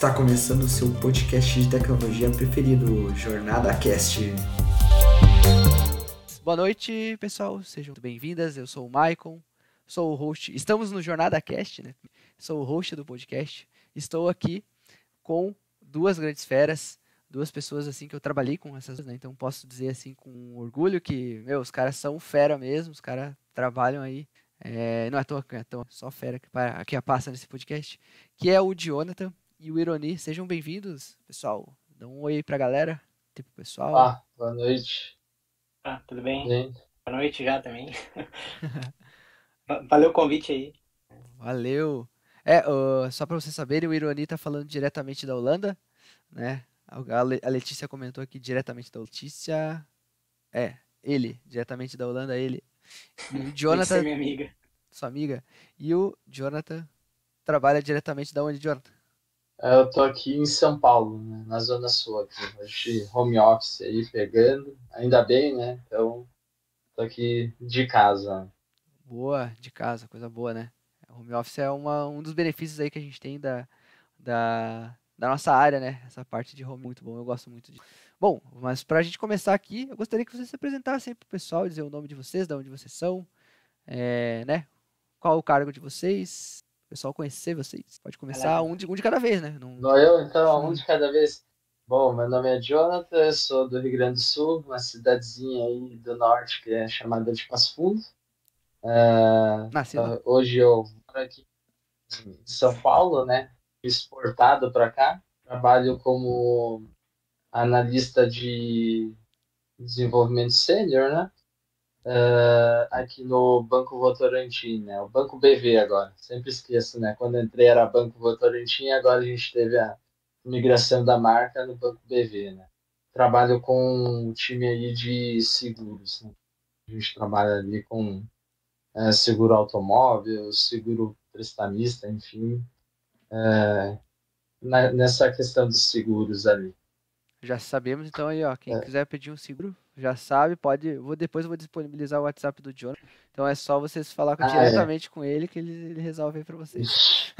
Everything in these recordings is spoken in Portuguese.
Está começando o seu podcast de tecnologia preferido, Jornada Cast. Boa noite, pessoal. Sejam bem-vindas. Eu sou o Maicon, sou o host. Estamos no Jornada Cast, né? Sou o host do podcast. Estou aqui com duas grandes feras, duas pessoas assim que eu trabalhei com essas, né? Então posso dizer assim com orgulho que, meu, os caras são fera mesmo, os caras trabalham aí. É, não é à toa, é à toa, só fera que, que passa nesse podcast, que é o Jonathan e o Ironi. Sejam bem-vindos, pessoal. Dá um oi aí pra galera, tipo pessoal. Ah, boa noite. Ah, tudo bem? Boa noite já também. Valeu o convite aí. Valeu. É, uh, só para vocês saberem, o Ironi tá falando diretamente da Holanda, né? A Letícia comentou aqui diretamente da Letícia. É, ele, diretamente da Holanda, ele. E o Jonathan. minha amiga. Sua amiga. E o Jonathan trabalha diretamente da onde, Jonathan? É, eu tô aqui em São Paulo, né, na Zona Sul, aqui. Hoje home office aí pegando. Ainda bem, né? Então, tô aqui de casa. Boa, de casa, coisa boa, né? Home office é uma, um dos benefícios aí que a gente tem da, da, da nossa área, né? Essa parte de home muito bom, eu gosto muito disso. Bom, mas para a gente começar aqui, eu gostaria que vocês se apresentassem para o pessoal, dizer o nome de vocês, de onde vocês são, é, né? Qual o cargo de vocês, pessoal conhecer vocês. Pode começar um de, um de cada vez, né? Não... Não eu, então, um de cada vez. Bom, meu nome é Jonathan, eu sou do Rio Grande do Sul, uma cidadezinha aí do norte que é chamada de Passo Fundo. Uh, Nascido. Hoje eu moro aqui em São Paulo, né? Exportado para cá. Trabalho como analista de desenvolvimento sênior, né? Uh, aqui no Banco Votorantim, né? O Banco BV agora. Sempre esqueço, né? Quando entrei era Banco Votorantim, agora a gente teve a migração da marca no Banco BV, né? Trabalho com um time aí de seguros, né? A gente trabalha ali com é, seguro automóvel, seguro prestamista, enfim, é, na, nessa questão dos seguros ali. Já sabemos, então aí, ó, quem é. quiser pedir um seguro, já sabe, pode, vou depois eu vou disponibilizar o WhatsApp do John. Então é só vocês falar ah, é. diretamente é. com ele que ele, ele resolve aí para vocês.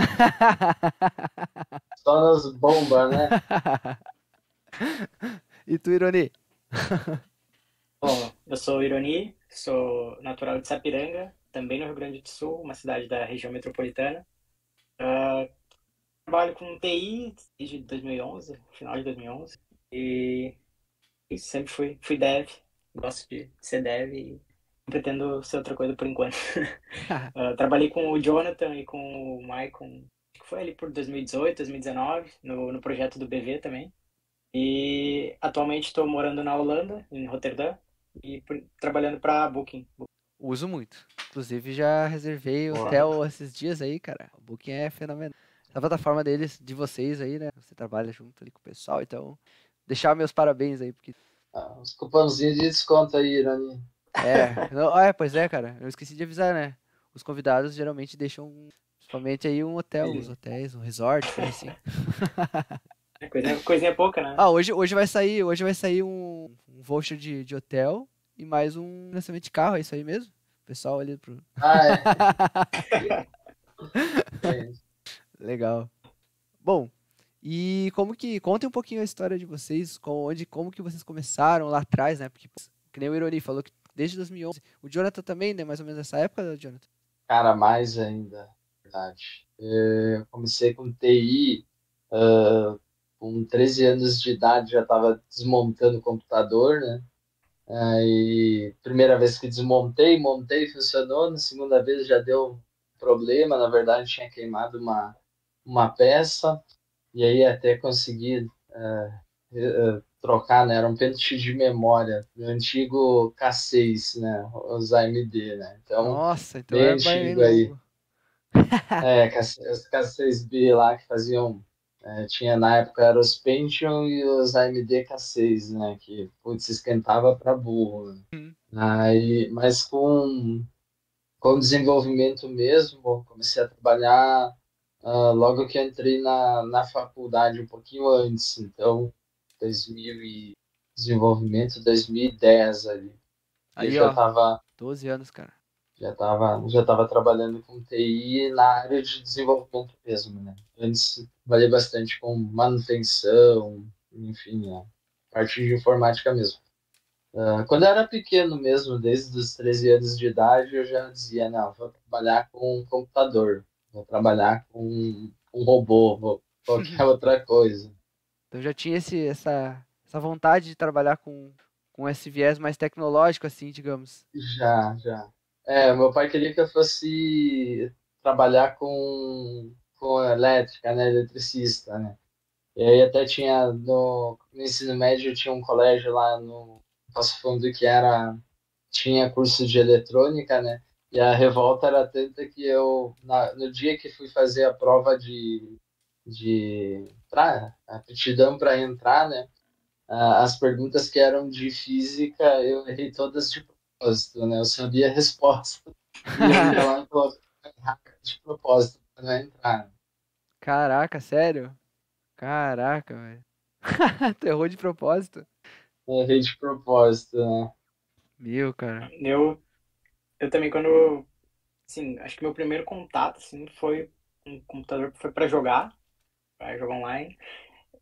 só nas bombas, né? e tu, Ironi? Bom, eu sou o Ironi, sou natural de Sapiranga, também no Rio Grande do Sul, uma cidade da região metropolitana. Uh, trabalho com TI desde 2011, final de 2011. E, e sempre fui, fui dev, gosto de ser dev e não pretendo ser outra coisa por enquanto. uh, trabalhei com o Jonathan e com o Maicon, que foi ali por 2018, 2019, no, no projeto do BV também. E atualmente estou morando na Holanda, em Rotterdam, e por, trabalhando para Booking. Uso muito. Inclusive já reservei o hotel esses dias aí, cara. O Booking é fenomenal. A plataforma deles, de vocês aí, né? Você trabalha junto ali com o pessoal, então deixar meus parabéns aí, porque. Ah, uns cupãozinhos de desconto aí, Irani. É, não, é, pois é, cara. Eu esqueci de avisar, né? Os convidados geralmente deixam, principalmente aí um hotel, os hotéis, um resort, assim. É, coisinha, coisinha pouca, né? Ah, hoje, hoje vai sair, hoje vai sair um, um voucher de, de hotel e mais um lançamento de carro, é isso aí mesmo? O pessoal ali pro. Ah, é. é Legal. Bom, e como que. Contem um pouquinho a história de vocês, com, onde, como que vocês começaram lá atrás, né? Porque, que nem o Ironi falou que desde 2011. O Jonathan também, né? Mais ou menos nessa época, Jonathan? Cara, mais ainda, verdade. Eu comecei com TI, uh, com 13 anos de idade já estava desmontando o computador, né? Aí, primeira vez que desmontei, montei, funcionou. Na segunda vez já deu problema, na verdade tinha queimado uma, uma peça. E aí até consegui uh, uh, trocar, né? Era um pente de memória, do antigo K6, né? Os AMD, né? Então, Nossa, então bem é antigo aí. é, os K6B lá que faziam. É, tinha na época eram os Pentium e os AMD K6, né? Que putz, esquentava para burro. Né? Uhum. Aí, mas com, com desenvolvimento mesmo, comecei a trabalhar uh, logo que entrei na, na faculdade, um pouquinho antes, então 2000 e desenvolvimento 2010 ali. Aí, eu já ó, tava 12 anos, cara. Já estava já tava trabalhando com TI na área de desenvolvimento mesmo, né? Antes trabalhei bastante com manutenção, enfim, a parte de informática mesmo. Uh, quando eu era pequeno mesmo, desde os 13 anos de idade, eu já dizia, não, vou trabalhar com computador, vou trabalhar com um robô, vou qualquer outra coisa. Então já tinha esse, essa, essa vontade de trabalhar com, com esse viés mais tecnológico, assim, digamos. Já, já. É, meu pai queria que eu fosse trabalhar com, com elétrica, né, eletricista, né. E aí até tinha, no, no ensino médio, tinha um colégio lá no Passo Fundo que era, tinha curso de eletrônica, né, e a revolta era tanta que eu, na, no dia que fui fazer a prova de, de pra, aptidão para entrar, né, as perguntas que eram de física eu errei todas de propósito, né? Eu sabia a resposta. E eu lá de propósito para entrar. Caraca, sério? Caraca, velho. tu errou de propósito? Eu errei de propósito, né? Meu, cara. Eu, eu também, quando. Assim, acho que meu primeiro contato, assim, foi um computador foi para jogar, para jogar online.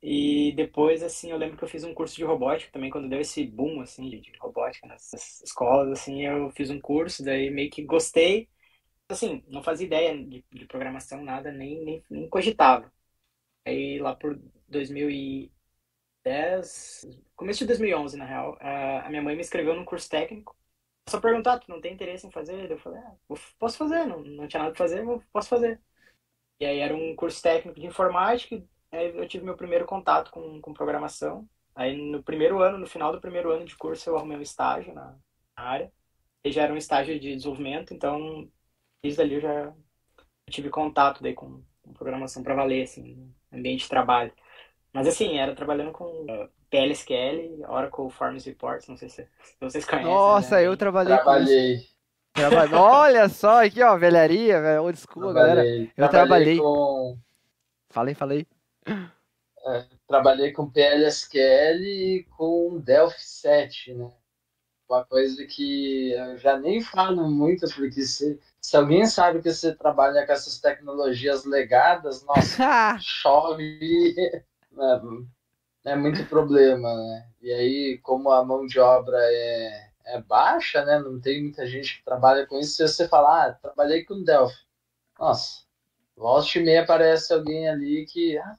E depois, assim, eu lembro que eu fiz um curso de robótica também, quando deu esse boom, assim, de, robótica nessas escolas, assim, eu fiz um curso, daí meio que gostei. Assim, não fazia ideia de, de programação, nada, nem, nem, nem cogitava. Aí, lá por 2010, começo de 2011, na real, a minha mãe me inscreveu num curso técnico. Só perguntar, tu não tem interesse em fazer? Eu falei, ah, posso fazer, não, não tinha nada pra fazer, posso fazer. E aí era um curso técnico de informática, Aí eu tive meu primeiro contato com, com programação. Aí no primeiro ano, no final do primeiro ano de curso, eu arrumei um estágio na, na área. E já era um estágio de desenvolvimento, então desde ali eu já tive contato daí com, com programação para valer, assim, ambiente de trabalho. Mas assim, era trabalhando com PLSQL, Oracle Forms Reports, não sei se, se vocês conhecem. Nossa, né? eu trabalhei, trabalhei. com. Trabalhei. Olha só, aqui ó, velharia, velho, old school, trabalhei. galera. Eu trabalhei. trabalhei com... Falei, falei. É, trabalhei com PLSQL e com Delphi 7, né? Uma coisa que eu já nem falo muito, porque se, se alguém sabe que você trabalha com essas tecnologias legadas, nossa, chove, é, é muito problema, né? E aí, como a mão de obra é, é baixa, né? Não tem muita gente que trabalha com isso, se você falar, ah, trabalhei com Delphi. Nossa, volta e meia aparece alguém ali que, ah,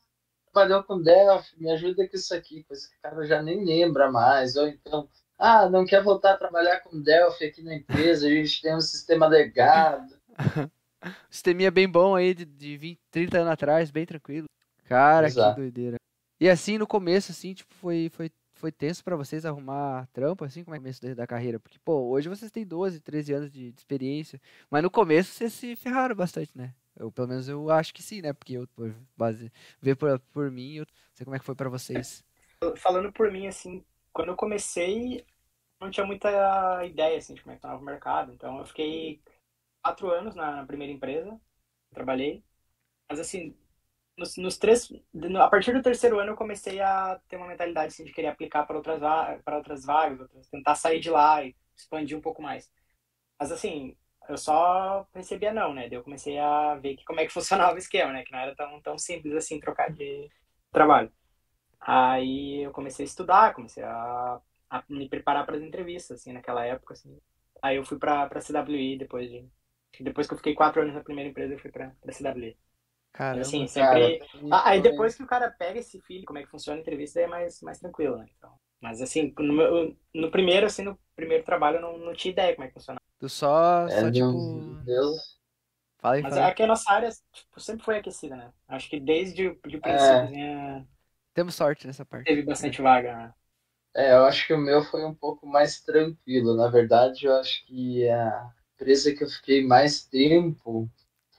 trabalhou com Delphi, me ajuda com isso aqui, coisa que o cara já nem lembra mais. Ou então, ah, não quer voltar a trabalhar com Delphi aqui na empresa, a gente tem um sistema legado. Sisteminha bem bom aí de, de 20, 30 anos atrás, bem tranquilo. Cara, Exato. que doideira. E assim, no começo, assim, tipo, foi, foi, foi tenso para vocês arrumar trampo, assim, como é o começo da carreira? Porque, pô, hoje vocês têm 12, 13 anos de, de experiência, mas no começo vocês se ferraram bastante, né? Eu, pelo menos eu acho que sim, né? Porque eu base, ver por, por mim, eu não sei como é que foi para vocês. Falando por mim, assim, quando eu comecei, não tinha muita ideia, assim, de como é que estava o mercado. Então, eu fiquei quatro anos na primeira empresa, trabalhei. Mas, assim, nos, nos três... A partir do terceiro ano, eu comecei a ter uma mentalidade, assim, de querer aplicar para outras, para outras vagas, tentar sair de lá e expandir um pouco mais. Mas, assim, eu só recebia não, né? Daí eu comecei a ver que, como é que funcionava o esquema, né? Que não era tão, tão simples assim trocar de trabalho. Aí eu comecei a estudar, comecei a, a me preparar para as entrevistas, assim, naquela época, assim. Aí eu fui para a CWI depois de... Depois que eu fiquei quatro anos na primeira empresa, eu fui para a CWI. Caramba, assim, sempre... Cara, aí depois que o cara pega esse filho, como é que funciona a entrevista, aí é mais, mais tranquilo, né? Então, mas assim, no, no primeiro, assim, no primeiro trabalho, eu não, não tinha ideia como é que funcionava. Tu só, é, só tipo... Deus. Fala aí, Mas fala. é que a nossa área tipo, sempre foi aquecida, né? Acho que desde o de princípio é. Assim, Temos sorte nessa parte. Teve bastante vaga, né? É, eu acho que o meu foi um pouco mais tranquilo. Na verdade, eu acho que a empresa que eu fiquei mais tempo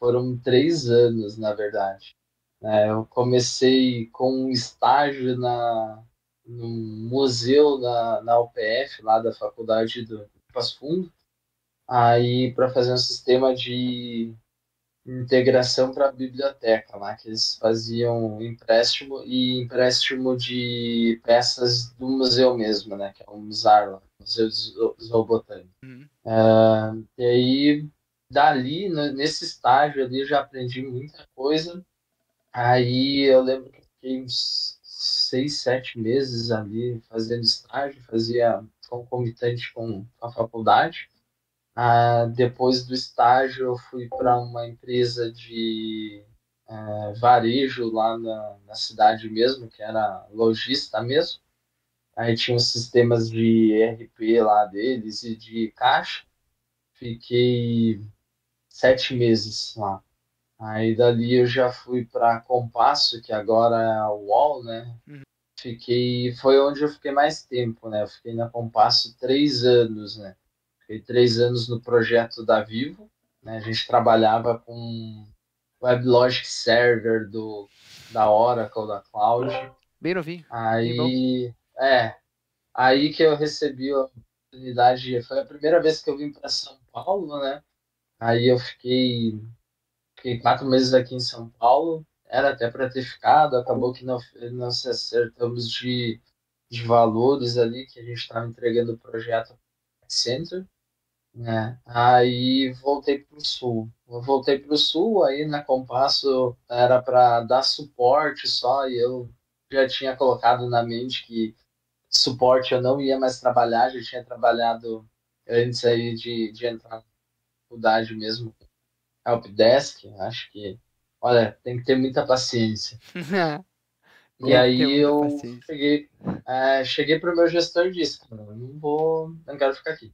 foram três anos, na verdade. É, eu comecei com um estágio na, num museu na, na UPF, lá da faculdade do Passo Fundo, aí para fazer um sistema de, integração para a biblioteca lá, que eles faziam empréstimo e empréstimo de peças do museu mesmo, né? Que é o MUSAR lá, Museu Zoobotânico. Uhum. Uh, e aí, dali, nesse estágio ali, já aprendi muita coisa. Aí eu lembro que fiquei uns seis, sete meses ali fazendo estágio, fazia concomitante com a faculdade. Ah, depois do estágio, eu fui para uma empresa de é, varejo lá na, na, cidade mesmo, que era lojista mesmo. Aí tinha os sistemas de ERP lá deles e de caixa. Fiquei sete meses lá. Aí dali eu já fui para Compasso, que agora é a UOL, né? Uhum. Fiquei, foi onde eu fiquei mais tempo, né? Eu fiquei na Compasso três anos, né? Fiquei três anos no projeto da Vivo. Né? A gente trabalhava com WebLogic Server do, da Oracle, da Cloud. Bem novinho. Aí, é, aí que eu recebi a oportunidade. Foi a primeira vez que eu vim para São Paulo, né? Aí eu fiquei, fiquei quatro meses aqui em São Paulo. Era até para ter ficado, acabou que não, não se acertamos de, de valores ali, que a gente estava entregando o projeto Center. Né? Aí voltei para o sul. Eu voltei para o sul, aí na Compasso era para dar suporte só, e eu já tinha colocado na mente que suporte eu não ia mais trabalhar, já tinha trabalhado antes aí de, de entrar na faculdade mesmo, Helpdesk, acho que, olha, tem que ter muita paciência. e aí eu paciência. cheguei, é, cheguei para o meu gestor e disse, não vou, não quero ficar aqui.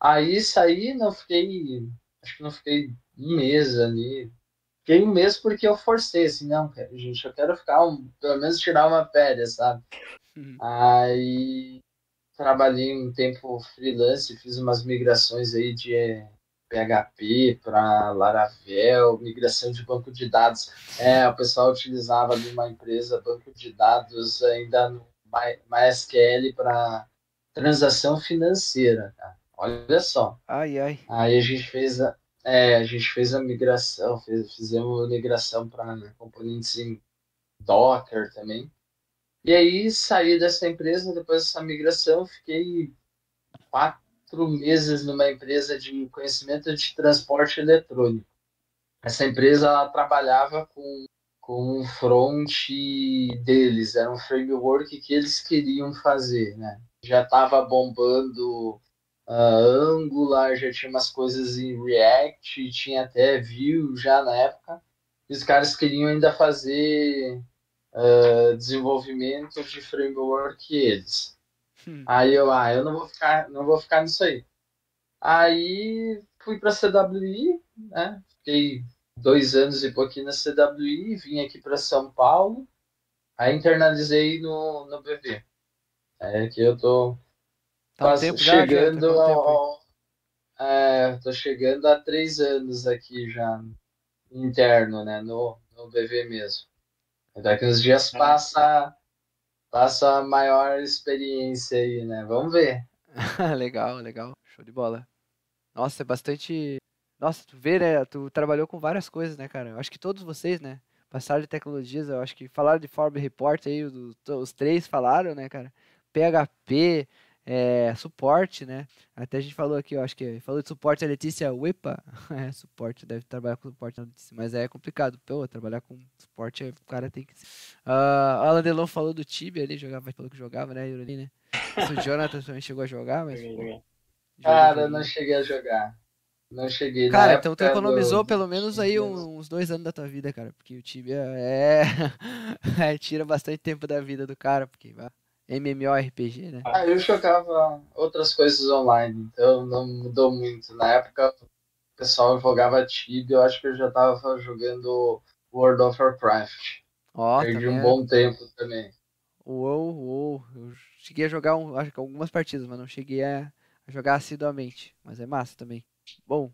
Aí saí, não fiquei. Acho que não fiquei um mês ali. Fiquei um mês porque eu forcei, assim, não, gente, eu quero ficar, um, pelo menos tirar uma férias, sabe? Uhum. Aí trabalhei um tempo freelance, fiz umas migrações aí de PHP para Laravel, migração de banco de dados. É, o pessoal utilizava ali uma empresa banco de dados ainda no MySQL para transação financeira, cara. Olha só. Ai, ai. Aí a gente fez a, é, a gente fez a migração, fez, fizemos a migração para né, componentes em Docker também. E aí saí dessa empresa, depois dessa migração, fiquei quatro meses numa empresa de conhecimento de transporte eletrônico. Essa empresa trabalhava com, com o front deles, era um framework que eles queriam fazer, né? Já estava bombando uh, Angular, já tinha umas coisas em React, tinha até Vue já na época. E os caras queriam ainda fazer uh, desenvolvimento de framework eles. Hum. Aí eu, ah, eu não vou ficar, não vou ficar nisso aí. Aí fui para CWI, né? Fiquei dois anos e pouquinho na CWI, vim aqui para São Paulo, aí internalizei no, no BV. É que eu tô Tá um chegando já, já, tá ao, é, tô chegando a três anos aqui já interno, né, no, no BV mesmo. Daqui uns dias passa passa a maior experiência aí, né? Vamos ver. legal, legal. Show de bola. Nossa, é bastante. Nossa, tu vê, né? Tu trabalhou com várias coisas, né, cara? Eu acho que todos vocês, né? Passaram de tecnologias, eu acho que falaram de Form Report aí, os três falaram, né, cara? PHP, é, suporte, né? Até a gente falou aqui, eu acho que falou de suporte a Letícia Uepa. É, suporte, deve trabalhar com suporte na Letícia, mas é complicado. Pô, trabalhar com suporte, o cara tem que. Uh, o Alan Delon falou do Tibia ali, jogava, falou que jogava, né, Yuri, né? O Jonathan também chegou a jogar, mas. Pô, cara, eu não cheguei a jogar. Não cheguei. Cara, então tu economizou do... pelo menos aí uns dois anos da tua vida, cara. Porque o Tibia é. é tira bastante tempo da vida do cara, porque. MMORPG, né? Ah, eu jogava outras coisas online, então não mudou muito. Na época o pessoal jogava Tibia, eu acho que eu já tava jogando World of Warcraft. Perdi tá um bom tempo também. Uou, uou. Eu cheguei a jogar um, acho que algumas partidas, mas não cheguei a, a jogar assiduamente. Mas é massa também. Bom,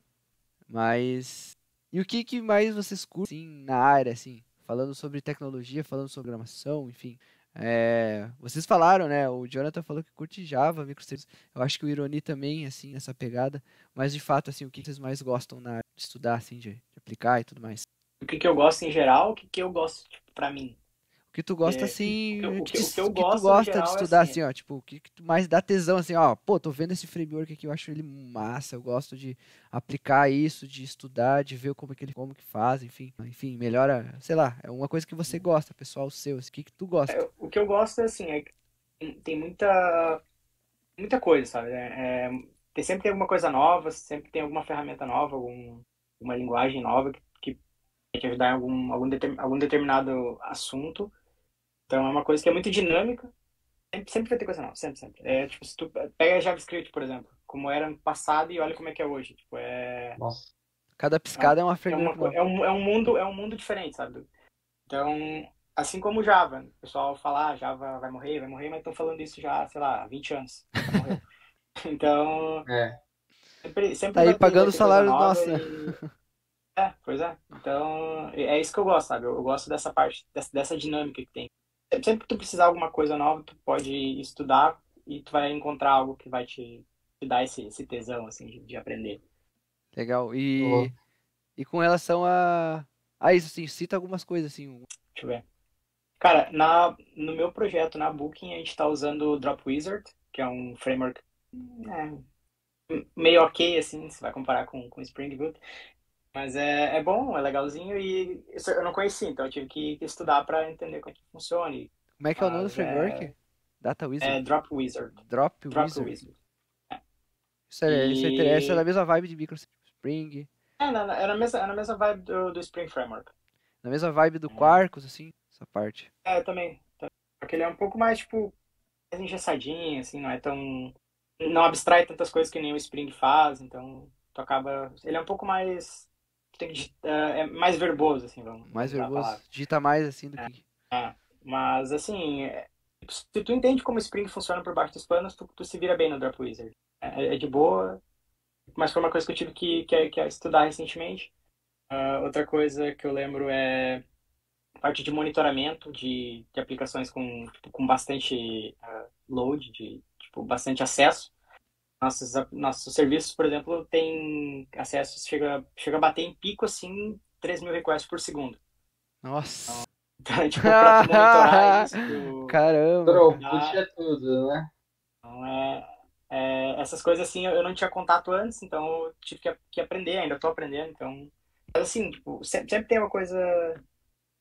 mas. E o que, que mais vocês curtem assim, na área, assim? Falando sobre tecnologia, falando sobre programação, enfim. É, vocês falaram, né? O Jonathan falou que curte Java, microserviços. Eu acho que o Ironi também, assim, essa pegada. Mas de fato, assim, o que vocês mais gostam na de estudar, assim, de, de aplicar e tudo mais. O que, que eu gosto em geral, o que, que eu gosto, tipo, pra mim. Que tu gosta, É, assim, o que- o que- que eu tu gosta geral, de é estudar, assim, assim, ó, tipo, o que, que tu mais dá tesão, assim, ó, pô, tô vendo esse framework aqui, eu acho ele massa, eu gosto de aplicar isso, de estudar, de ver como que ele, como que faz, enfim, enfim, melhora, sei lá, é uma coisa que você gosta, pessoal seu, assim, o que que tu gosta? É, o que eu gosto, assim, é que tem- muita, muita coisa, sabe? É, é, tem, sempre tem alguma coisa nova, sempre tem alguma ferramenta nova, algum, uma linguagem nova que, que te ajudar em algum, algum, determin- algum determinado assunto. Então é uma coisa que é muito dinâmica. Sempre, sempre vai ter coisa nova, sempre, sempre. É, tipo, se tu pega JavaScript, por exemplo, como era no passado e olha como é que é hoje. Tipo, é, Nossa. Cada piscada é uma é, framework co- nova. é, um, é um mundo, é um mundo diferente, sabe? Então, assim como o Java, o pessoal fala, ah, Java vai morrer, vai morrer, mas estão falando isso já, sei lá, há 20 anos. Então, É. sempre, sempre Tá aí pagando o salário nosso, e- É, pois é. Então, é isso que eu gosto, sabe? Eu gosto dessa parte, dessa, dessa dinâmica que tem. Sempre que tu precisar de alguma coisa nova, tu pode estudar e tu vai encontrar algo que vai te, te dar esse, esse tesão, assim, de, de aprender. Legal, e, e com relação a, a isso, assim, cita algumas coisas, assim, Deixa eu ver. Cara, na, no meu projeto, na Booking, a gente está usando o Drop Wizard, que é um framework é, meio ok, assim, se vai comparar com, com Spring Boot. Mas é, é bom, é legalzinho e eu não conhecia, então eu tive que estudar para entender como é que funciona. E, como é que é o nome do Mas, framework? Data É Wizard? Drop Wizard. Drop Drop Wizard? É, isso é, inter- isso é E- da mesma vibe de Microsoft Spring, É, na, é na mesma, é na mesma vibe do, do Spring Framework. na mesma vibe do Quarkus, assim, essa parte. É, também. Porque ele é um pouco mais, tipo, mais engessadinho, assim, não é tão. Não abstrai tantas coisas que nem o Spring faz, então tu acaba. Ele é um pouco mais. Tem que, é é mais verboso, assim, vamos Mais verboso, digita mais, assim, do que... Mas, assim, é- se tu entende como o Spring funciona por baixo dos panos, tu, tu se vira bem no Drop Wizard. É, é de boa, mas foi uma coisa que eu tive que, que, que estudar recentemente. Ah, outra coisa que eu lembro é parte de monitoramento de, de aplicações com, tipo, com bastante ah, load, de tipo, bastante acesso. Nossos, nossos serviços, por exemplo, tem acessos, chega, chega a bater em pico, assim, 3 mil requests por segundo. Nossa, Então, tipo, pra tu monitorar isso, tu- caramba. É tudo, né? Então, é, é, essas coisas assim eu não tinha contato antes, então eu tive que, que aprender, ainda estou aprendendo, então. Mas assim, tipo, sempre, sempre tem uma coisa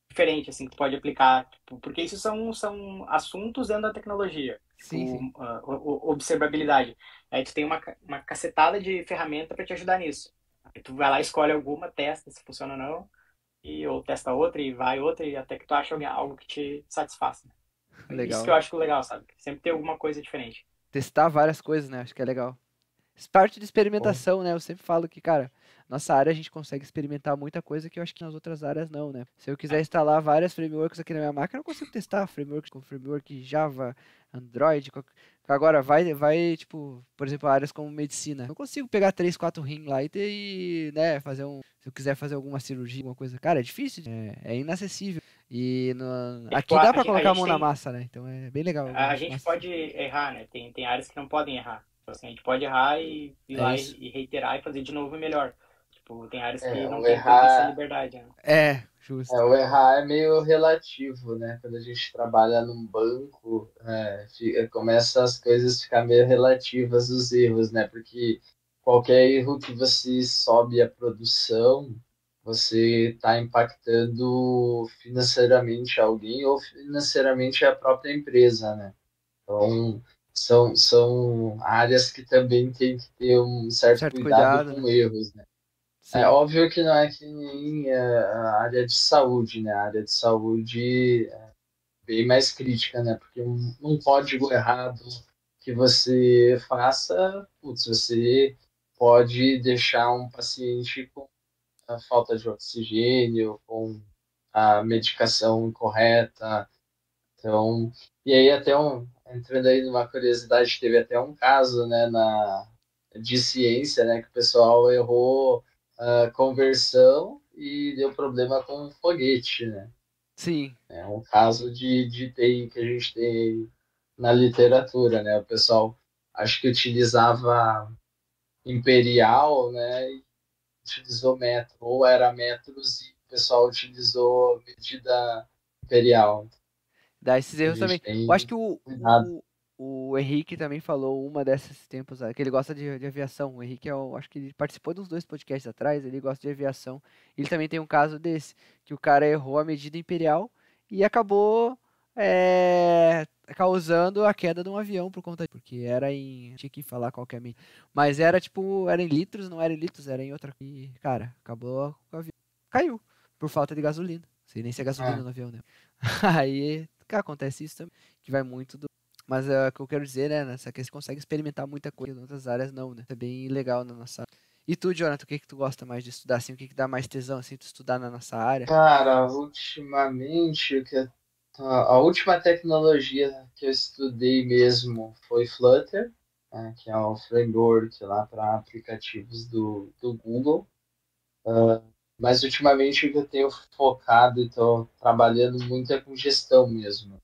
diferente assim que tu pode aplicar, tipo, porque isso são, são assuntos dentro da tecnologia, Sim, sim. tipo, ah, o- o- observabilidade. Aí tu tem uma, uma cacetada de ferramenta para te ajudar nisso. Aí tu vai lá, escolhe alguma, testa se funciona ou não, e, ou testa outra e vai outra, e até que tu acha algo que te satisfaça. Legal. Isso que eu acho legal, sabe? Sempre tem alguma coisa diferente. Testar várias coisas, né? Acho que é legal. Parte de experimentação, né? Eu sempre falo que, cara, nossa área a gente consegue experimentar muita coisa que eu acho que nas outras áreas não, né? Se eu quiser instalar várias frameworks aqui na minha máquina, eu não consigo testar frameworks com framework Java, Android. Agora, vai, vai, tipo, por exemplo, áreas como medicina. Eu não consigo pegar três, quatro rim lá e, ter, e, né, fazer um. Se eu quiser fazer alguma cirurgia, alguma coisa. Cara, é difícil, é, é inacessível. E no- É, aqui tipo, dá pra colocar a a mão na massa, né? Então é bem legal. A gente massa. pode errar, né? Tem, tem áreas que não podem errar. Então, assim, a gente pode errar e ir É lá e, e reiterar e fazer de novo melhor. Tipo, tem áreas que É, não o tem errar- essa liberdade, né? É, justo. É, o errar é meio relativo, né? Quando a gente trabalha num banco, é, fi- começa as coisas a ficar meio relativas os erros, né? Porque qualquer erro que você sobe a produção, você está impactando financeiramente alguém ou financeiramente a própria empresa, né? Então, são, são áreas que também tem que ter um certo, Certo cuidado, cuidado, com erros, né? Sim. É óbvio que não é que nem é, a área de saúde, né? A área de saúde é bem mais crítica, né? Porque um, um código errado que você faça, putz, você pode deixar um paciente com a falta de oxigênio, com a medicação incorreta. Então, e aí até um, entrando aí numa curiosidade, teve até um caso, né, na, de ciência, né, que o pessoal errou a conversão e deu problema com foguete, né? Sim. É um caso de, de TI que a gente tem na literatura, né? O pessoal acho que utilizava imperial, né? E utilizou metro, ou era metros e o pessoal utilizou medida imperial. Dá esses erros também. Eu acho que o, o, o Henrique também falou uma desses tempos, ah, que ele gosta de, de aviação. O Henrique, é o, acho que ele participou dos dois podcasts atrás, ele gosta de aviação. Ele também tem um caso desse, que o cara errou a medida imperial e acabou é, causando a queda de um avião por conta porque era em tinha que falar qual que é a medida, mas era tipo era em litros não era em litros era em outra e cara acabou com o avião caiu por falta de gasolina sei nem se é gasolina Ah. no avião né aí cara, acontece isso também que vai muito do mas é, o que eu quero dizer né nessa que você consegue experimentar muita coisa em outras áreas não né é bem legal na nossa e tu Jonathan o que que tu gosta mais de estudar assim o que que dá mais tesão assim tu estudar na nossa área Cara, ultimamente, a, última tecnologia que eu estudei mesmo foi Flutter, né, que é o framework lá para aplicativos do, do Google. Ah, mas ultimamente o que eu tenho focado e estou trabalhando muito é com gestão mesmo.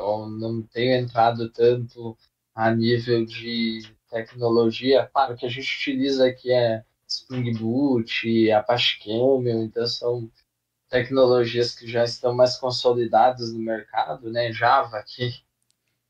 Então não tenho entrado tanto a nível de tecnologia. Claro que a gente utiliza aqui é Spring Boot, Apache Camel, então são tecnologias que já estão mais consolidadas no mercado, né? Java que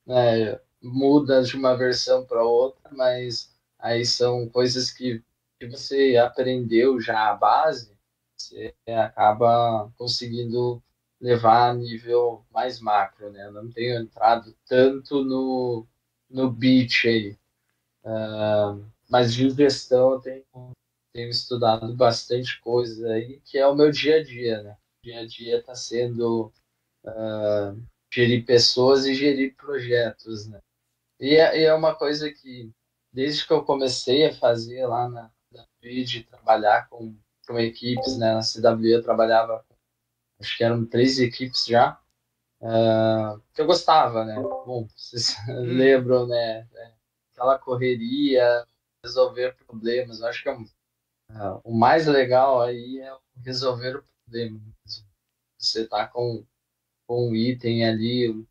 né, muda de uma versão para outra, mas aí são coisas que, que você aprendeu já a base, você acaba conseguindo levar a nível mais macro, né? Não tenho entrado tanto no, no beat aí, Ah, mas de gestão eu tenho tenho estudado bastante coisa aí, que é o meu dia a dia, né? O dia a dia está sendo ah, gerir pessoas e gerir projetos, né? E é, é uma coisa que, desde que eu comecei a fazer lá na, na BID, trabalhar com, com equipes, né? Na CW eu trabalhava, acho que eram três equipes já, ah, que eu gostava, né? Bom, vocês lembram, né? Aquela correria, resolver problemas, eu acho que é um ah, o mais legal aí é resolver o problema. Você tá com, com um item ali,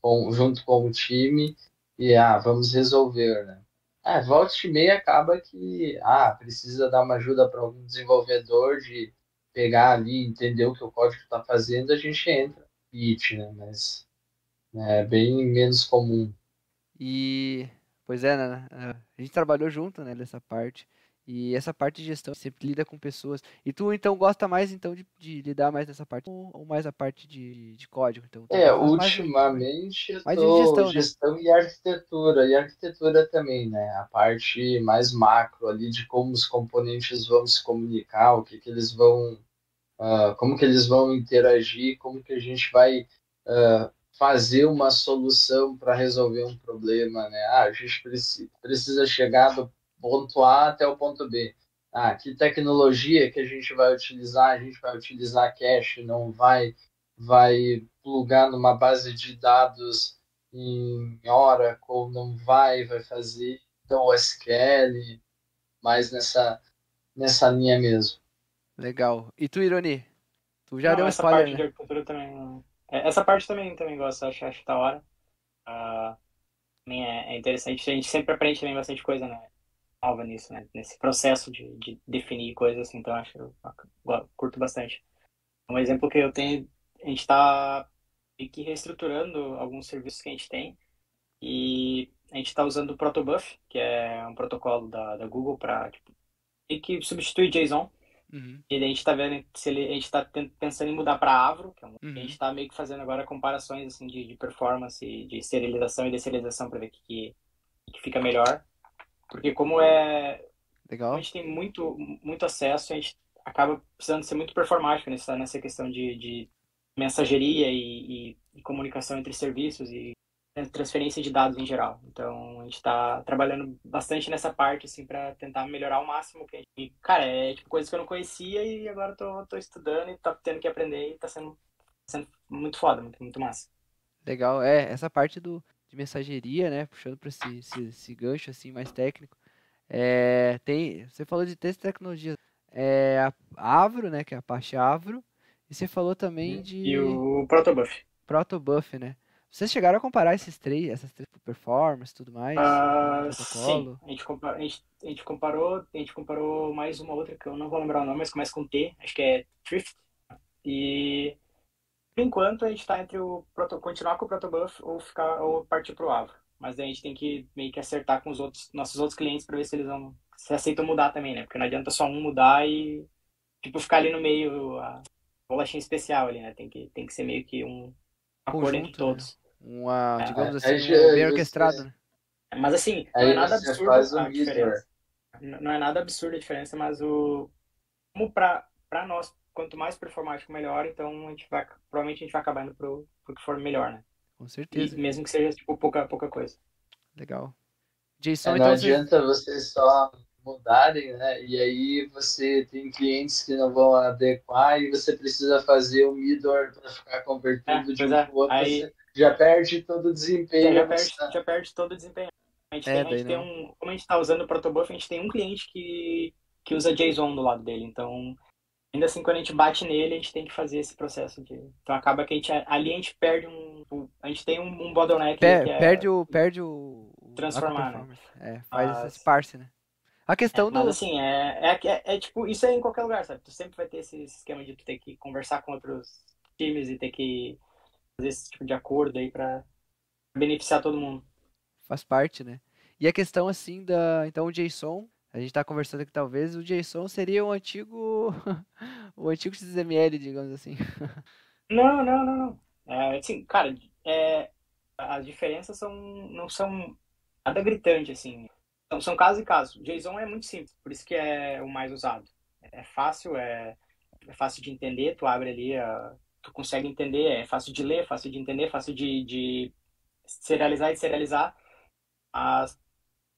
com, junto com o time, e ah, vamos resolver, né? É, volta e meia acaba que ah, precisa dar uma ajuda para algum desenvolvedor de pegar ali, entender o que o código está fazendo, a gente entra no Git, né? Mas é bem menos comum. E, pois é, né? A gente trabalhou junto, né, nessa parte. E essa parte de gestão sempre lida com pessoas. E tu, então, gosta mais, então, de, de lidar mais nessa parte ou, mais a parte de, de código? Então, É, mais de- ultimamente eu mais de tô gestão, né? gestão e arquitetura, e arquitetura também, né? A parte mais macro ali de como os componentes vão se comunicar, o que que eles vão, ah, como que eles vão interagir, como que a gente vai ah, fazer uma solução para resolver um problema, né? Ah, a gente preci- precisa chegar do ponto A até o ponto B. Ah, que tecnologia que a gente vai utilizar? A gente vai utilizar cache, não vai vai plugar numa base de dados em Oracle, não vai, vai fazer então o SQL, mais nessa, nessa linha mesmo. Legal. E tu, Ironi? Tu já Não, deu essa spoiler, parte de né? arquitetura também. é, Essa parte também, também gosto, acho, acho da hora. Também é, é interessante. A gente sempre aprende também bastante coisa, né? Nova nisso, né? Nesse processo de, de definir coisas, assim, então acho eu curto bastante. Um exemplo que eu tenho, a gente está que reestruturando alguns serviços que a gente tem e a gente está usando o Protobuf, que é um protocolo da, da Google para tipo, meio que substituir JSON. Uhum. E a gente tá vendo se ele, a gente tá ten- pensando em mudar para Avro, que é um, Uhum. a gente tá meio que fazendo agora comparações assim de, de performance, de serialização e deserialização para ver o que, que, que fica melhor. Porque como é, Legal. a gente tem muito, muito acesso, a gente acaba precisando ser muito performático nessa, nessa questão de, de mensageria e, e- e comunicação entre serviços e transferência de dados em geral. Então, a gente está trabalhando bastante nessa parte, assim, para tentar melhorar ao máximo. Que a gente... cara, é tipo coisas que eu não conhecia e agora tô, tô estudando e tá tendo que aprender e tá sendo, sendo muito foda, muito, muito massa. Legal. É, essa parte do, de mensageria, né? Puxando para esse, esse, esse gancho assim mais técnico. É, tem, você falou de três tecnologias. É a Avro, né? Que é a parte Avro. E você falou também de E o Protobuf. Protobuf, né? Vocês chegaram a comparar esses três, essas três performance e tudo mais? Uh, sim, a gente, a, gente, a gente comparou, a gente comparou mais uma outra que eu não vou lembrar o nome, mas começa com T, acho que é Thrift. E por enquanto a gente está entre o proto, continuar com o Protobuf ou ficar ou partir para o Ava. Mas a gente tem que meio que acertar com os outros nossos outros clientes para ver se eles vão se aceitam mudar também, né? Porque não adianta só um mudar e tipo ficar ali no meio a bolachinha especial ali, né? Tem que tem que ser meio que um acordo entre né? todos. Né? Uma, é, digamos assim, um bem orquestrado, né? Mas assim, não é nada absurdo a diferença. Não é nada absurda a diferença, mas o como para para nós quanto mais performático, melhor. Então a gente vai, provavelmente a gente vai acabar indo pro, pro que for melhor, né? Com certeza. E mesmo que seja tipo pouca, pouca coisa. Legal. Jason, é, então não adianta você... vocês só mudarem, né? E aí você tem clientes que não vão adequar e você precisa fazer o middle para ficar convertido é, de um é. para outro. Aí... Você já perde todo o desempenho. Já, já, perde, já perde todo o desempenho. A gente, é, tem, a gente tem um, como a gente está usando o Protobuf, a gente tem um cliente que, que usa JSON do lado dele. Então, ainda assim, quando a gente bate nele, a gente tem que fazer esse processo de. Então acaba que a gente ali a gente perde um. A gente tem um, um bottleneck. Per, que é perde o. Perde o. Transformar, né? É, faz Mas... esse parse, né? A questão é, do. Mas assim, é, é, é, é, tipo, isso é em qualquer lugar, sabe? Tu sempre vai ter esse, esse esquema de tu ter que conversar com outros times e ter que fazer esse tipo de acordo aí pra beneficiar todo mundo. Faz parte, né? E a questão assim da. Então o JSON a gente está conversando que talvez o JSON seria o antigo o antigo XML, digamos assim. Não, não, não, não. É, assim, cara, é, as diferenças são não são nada gritante assim. São, são casos e casos. O JSON é muito simples, por isso que é o mais usado. É fácil, é, é fácil de entender. Tu abre ali, a, tu consegue entender. É fácil de ler, fácil de entender, fácil de, de serializar e serializar. As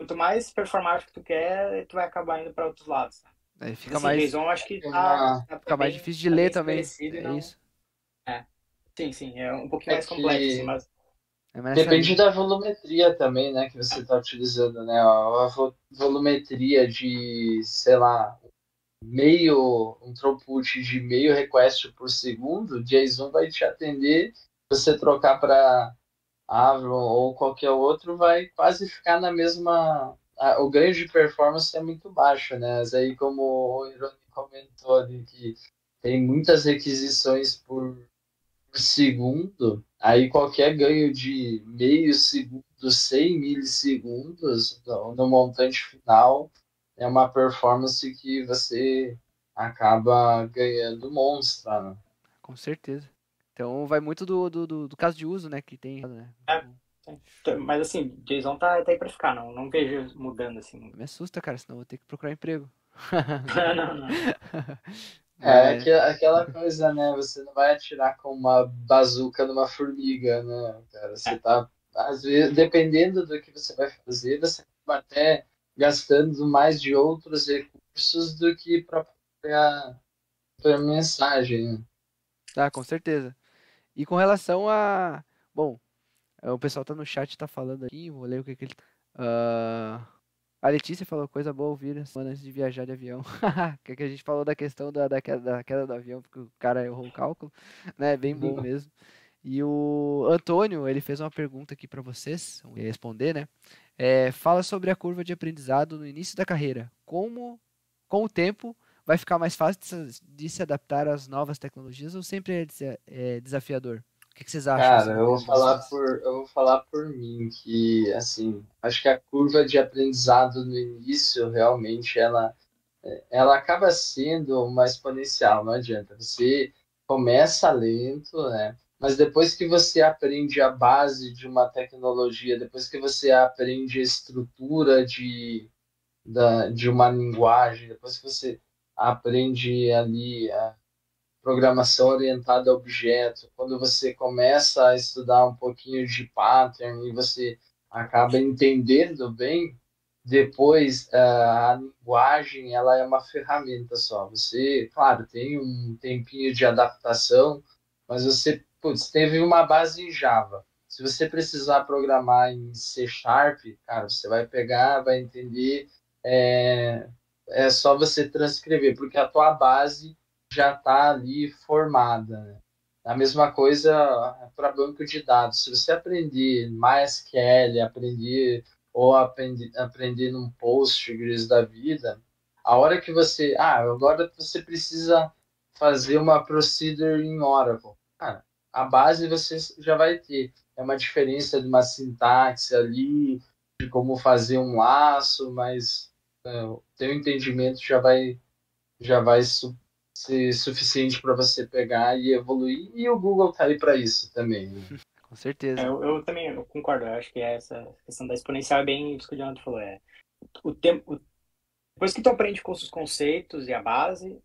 quanto mais performático tu quer, tu vai acabar indo para outros lados. Aí fica assim, mais. Acho que tá, tá fica mais difícil de tá ler também. É não... isso. É. Sim, sim, é um pouquinho é mais complexo, assim, mas. É Depende da volumetria também, né, que você está utilizando, né? A volumetria de, sei lá, meio, um throughput de meio request por segundo, JSON vai te atender. Você trocar para Avron ou qualquer outro, vai quase ficar na mesma. O ganho de performance é muito baixo, né? Mas aí, como o Ironi comentou ali, que tem muitas requisições por, segundo, aí qualquer ganho de meio segundo, 100 milissegundos no, no montante final é uma performance que você acaba ganhando monstro, né? Com certeza. Então vai muito do, do, do, do caso de uso, né, que tem, né? É, mas assim, JSON tá, tá aí pra ficar, não, não vejo mudando assim. Me assusta, cara, senão vou ter que procurar emprego. não, não. É, é aquela coisa, né? Você não vai atirar com uma bazuca numa formiga, né, cara? Você tá, às vezes, dependendo do que você vai fazer, você acaba até gastando mais de outros recursos do que para a mensagem. Né? Tá, com certeza. E com relação a. Bom, o pessoal tá no chat, tá falando aqui, vou ler o que, que ele. Uh, a Letícia falou coisa boa ouvir semana antes de viajar de avião. que, que a gente falou da questão da, da, queda, da queda do avião, porque o cara errou o cálculo, né? Bem bom mesmo. E o Antônio, ele fez uma pergunta aqui para vocês, vamos responder, né? É, fala sobre a curva de aprendizado no início da carreira. Como, com o tempo, vai ficar mais fácil de se adaptar às novas tecnologias ou sempre é, é desafiador? O que, vocês acham? Cara, eu vou falar por eu vou falar por mim que assim acho que a curva de aprendizado no início realmente ela ela acaba sendo uma exponencial, não adianta. Você começa lento, né? Mas depois que você aprende a base de uma tecnologia, depois que você aprende a estrutura de, da, de uma linguagem, depois que você aprende ali a programação orientada a objeto, quando você começa a estudar um pouquinho de pattern e você acaba entendendo bem, depois eh, a linguagem ela é uma ferramenta só. Você, claro, tem um tempinho de adaptação, mas você putz, teve uma base em Java. Se você precisar programar em C Sharp, cara, você vai pegar, vai entender é, é só você transcrever, porque a tua base já está ali formada. Né? A mesma coisa para banco de dados. Se você aprender MySQL, aprender ou aprender, aprender num Postgres da vida, a hora que você, ah, agora você precisa fazer uma procedure em Oracle. Cara, a base você já vai ter. É uma diferença de uma sintaxe ali, de como fazer um laço, mas o teu entendimento já vai já vai su ser suficiente para você pegar e evoluir. E o Google tá aí para isso também. Né? Com certeza. É, eu, eu, também eu concordo. Eu acho que é essa questão da exponencial é bem isso que o Jonathan falou. É, o tempo, depois que tu aprende com os conceitos e a base,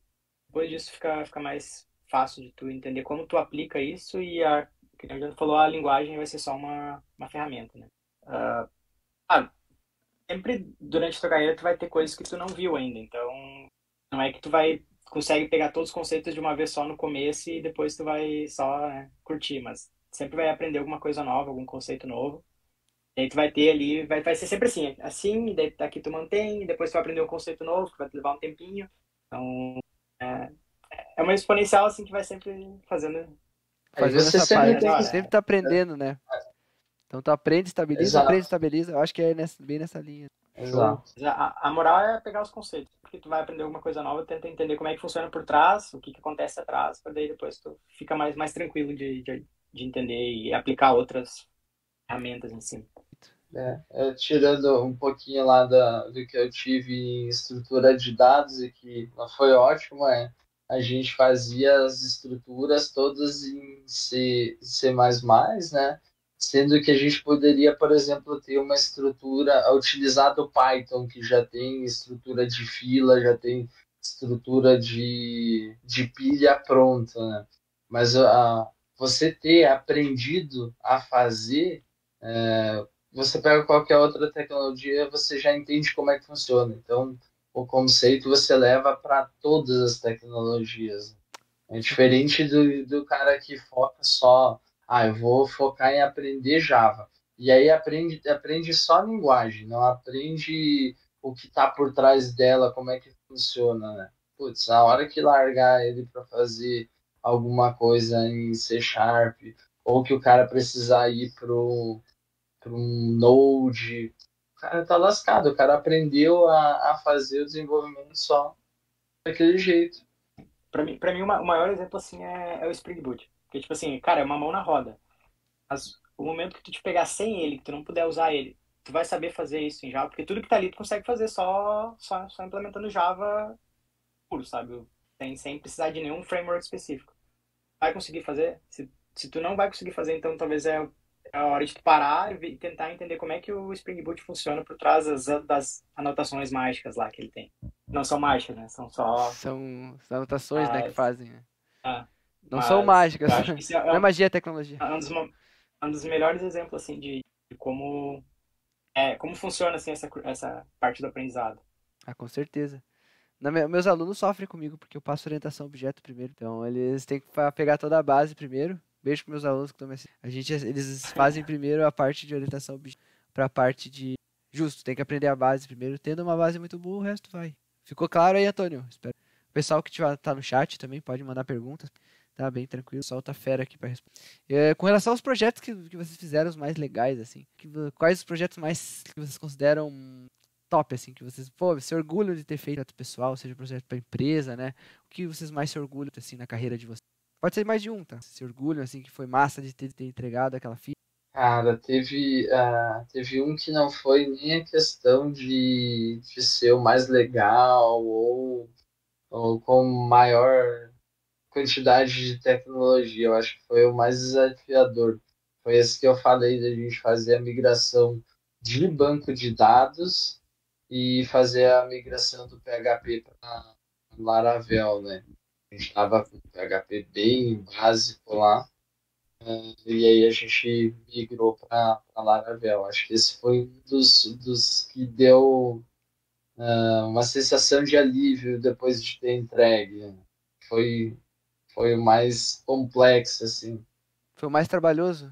depois disso fica, fica mais fácil de tu entender como tu aplica isso e a, que o Jonathan falou, a linguagem vai ser só uma, uma ferramenta, né? Uh, ah, sempre durante a tua carreira tu vai ter coisas que tu não viu ainda, então não é que tu vai consegue pegar todos os conceitos de uma vez só no começo e depois tu vai só né, curtir, mas sempre vai aprender alguma coisa nova, algum conceito novo. E aí tu vai ter ali, vai, vai ser sempre assim, assim, daí daqui tu mantém, depois tu vai aprender um conceito novo, que vai te levar um tempinho. Então, é, é uma exponencial assim que vai sempre fazendo. Fazendo essa sempre parte, sempre tá aprendendo, né? Então tu aprende, estabiliza, Exato. aprende, estabiliza. Eu acho que é nessa, bem nessa linha. Exato. A, a, moral é pegar os conceitos, porque tu vai aprender alguma coisa nova, tenta entender como é que funciona por trás, o que, que acontece atrás, para daí depois tu fica mais, mais tranquilo de, de, de entender e aplicar outras ferramentas em cima. É, é, tirando um pouquinho lá da, do que eu tive em estrutura de dados e que foi ótimo, é, a gente fazia as estruturas todas em C, C++, né? Sendo que a gente poderia, por exemplo, ter uma estrutura, utilizar o Python, que já tem estrutura de fila, já tem estrutura de, de pilha pronta, né? Mas você ter aprendido a fazer, é, você pega qualquer outra tecnologia, você já entende como é que funciona. Então, o conceito você leva para todas as tecnologias. É diferente do, do cara que foca só ah, eu vou focar em aprender Java. E aí aprende, aprende só a linguagem, não aprende o que está por trás dela, como é que funciona, né? Putz, a hora que largar ele para fazer alguma coisa em C Sharp, ou que o cara precisar ir para um Node, o cara tá lascado, o cara aprendeu a, a fazer o desenvolvimento só daquele jeito. Para mim, mim o maior exemplo assim é, é o Spring Boot. Porque, tipo assim, cara, é uma mão na roda. Mas o momento que tu te pegar sem ele, que tu não puder usar ele, tu vai saber fazer isso em Java, porque tudo que tá ali tu consegue fazer só, só, só implementando Java puro, sabe? Sem, sem precisar de nenhum framework específico. Vai conseguir fazer? Se, se tu não vai conseguir fazer, então talvez é, é a hora de tu parar e tentar entender como é que o Spring Boot funciona por trás das, das anotações mágicas lá que ele tem. Não são mágicas, né? São só... São anotações, né, que fazem. Né? Ah. Não Mas são mágicas. É, não é magia, é tecnologia. É um dos, um dos melhores exemplos assim de, de como é, como funciona assim essa essa parte do aprendizado. Ah, com certeza. Na, meus alunos sofrem comigo porque eu passo orientação objeto primeiro. Então eles têm que pegar toda a base primeiro. Beijo para meus alunos que estão me A gente eles fazem primeiro a parte de orientação objeto para a parte de justo, tem que aprender a base primeiro. Tendo uma base muito boa, o resto vai. Ficou claro aí, Antônio? Espero. O pessoal que tiver, tá no chat também pode mandar perguntas. Tá bem tranquilo, solta fera aqui para responder. É, com relação aos projetos que, que vocês fizeram, os mais legais, assim, que, quais os projetos mais que vocês consideram top, assim, que vocês, pô, se orgulham de ter feito pessoal, seja projeto para empresa, né? O que vocês mais se orgulham, assim, na carreira de vocês? Pode ser mais de um, tá? Se orgulham, assim, que foi massa de ter, ter entregado aquela fita. Cara, teve, uh, teve um que não foi nem a questão de, de ser o mais legal ou, ou com maior quantidade de tecnologia. Eu acho que foi o mais desafiador. Foi esse que eu falei da gente fazer a migração de banco de dados e fazer a migração do PHP para Laravel, né? A gente estava com PHP bem básico lá eh, e aí a gente migrou para Laravel. Acho que esse foi um dos, dos que deu uh, uma sensação de alívio depois de ter entregue. Foi foi o mais complexo, assim. Foi o mais trabalhoso?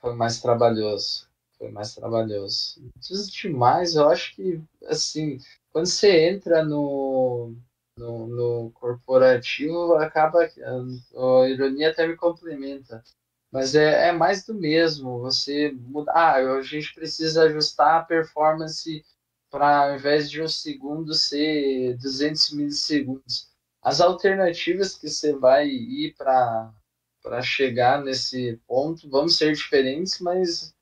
Foi mais trabalhoso. Foi mais trabalhoso. Dos demais, eu acho que, assim, quando você entra no, no, no corporativo, acaba. A ironia até me complementa. Mas é, é mais do mesmo. Você muda. Ah, a gente precisa ajustar a performance para ao invés de um segundo ser 200 milissegundos. As alternativas que você vai ir para chegar nesse ponto vão ser diferentes, mas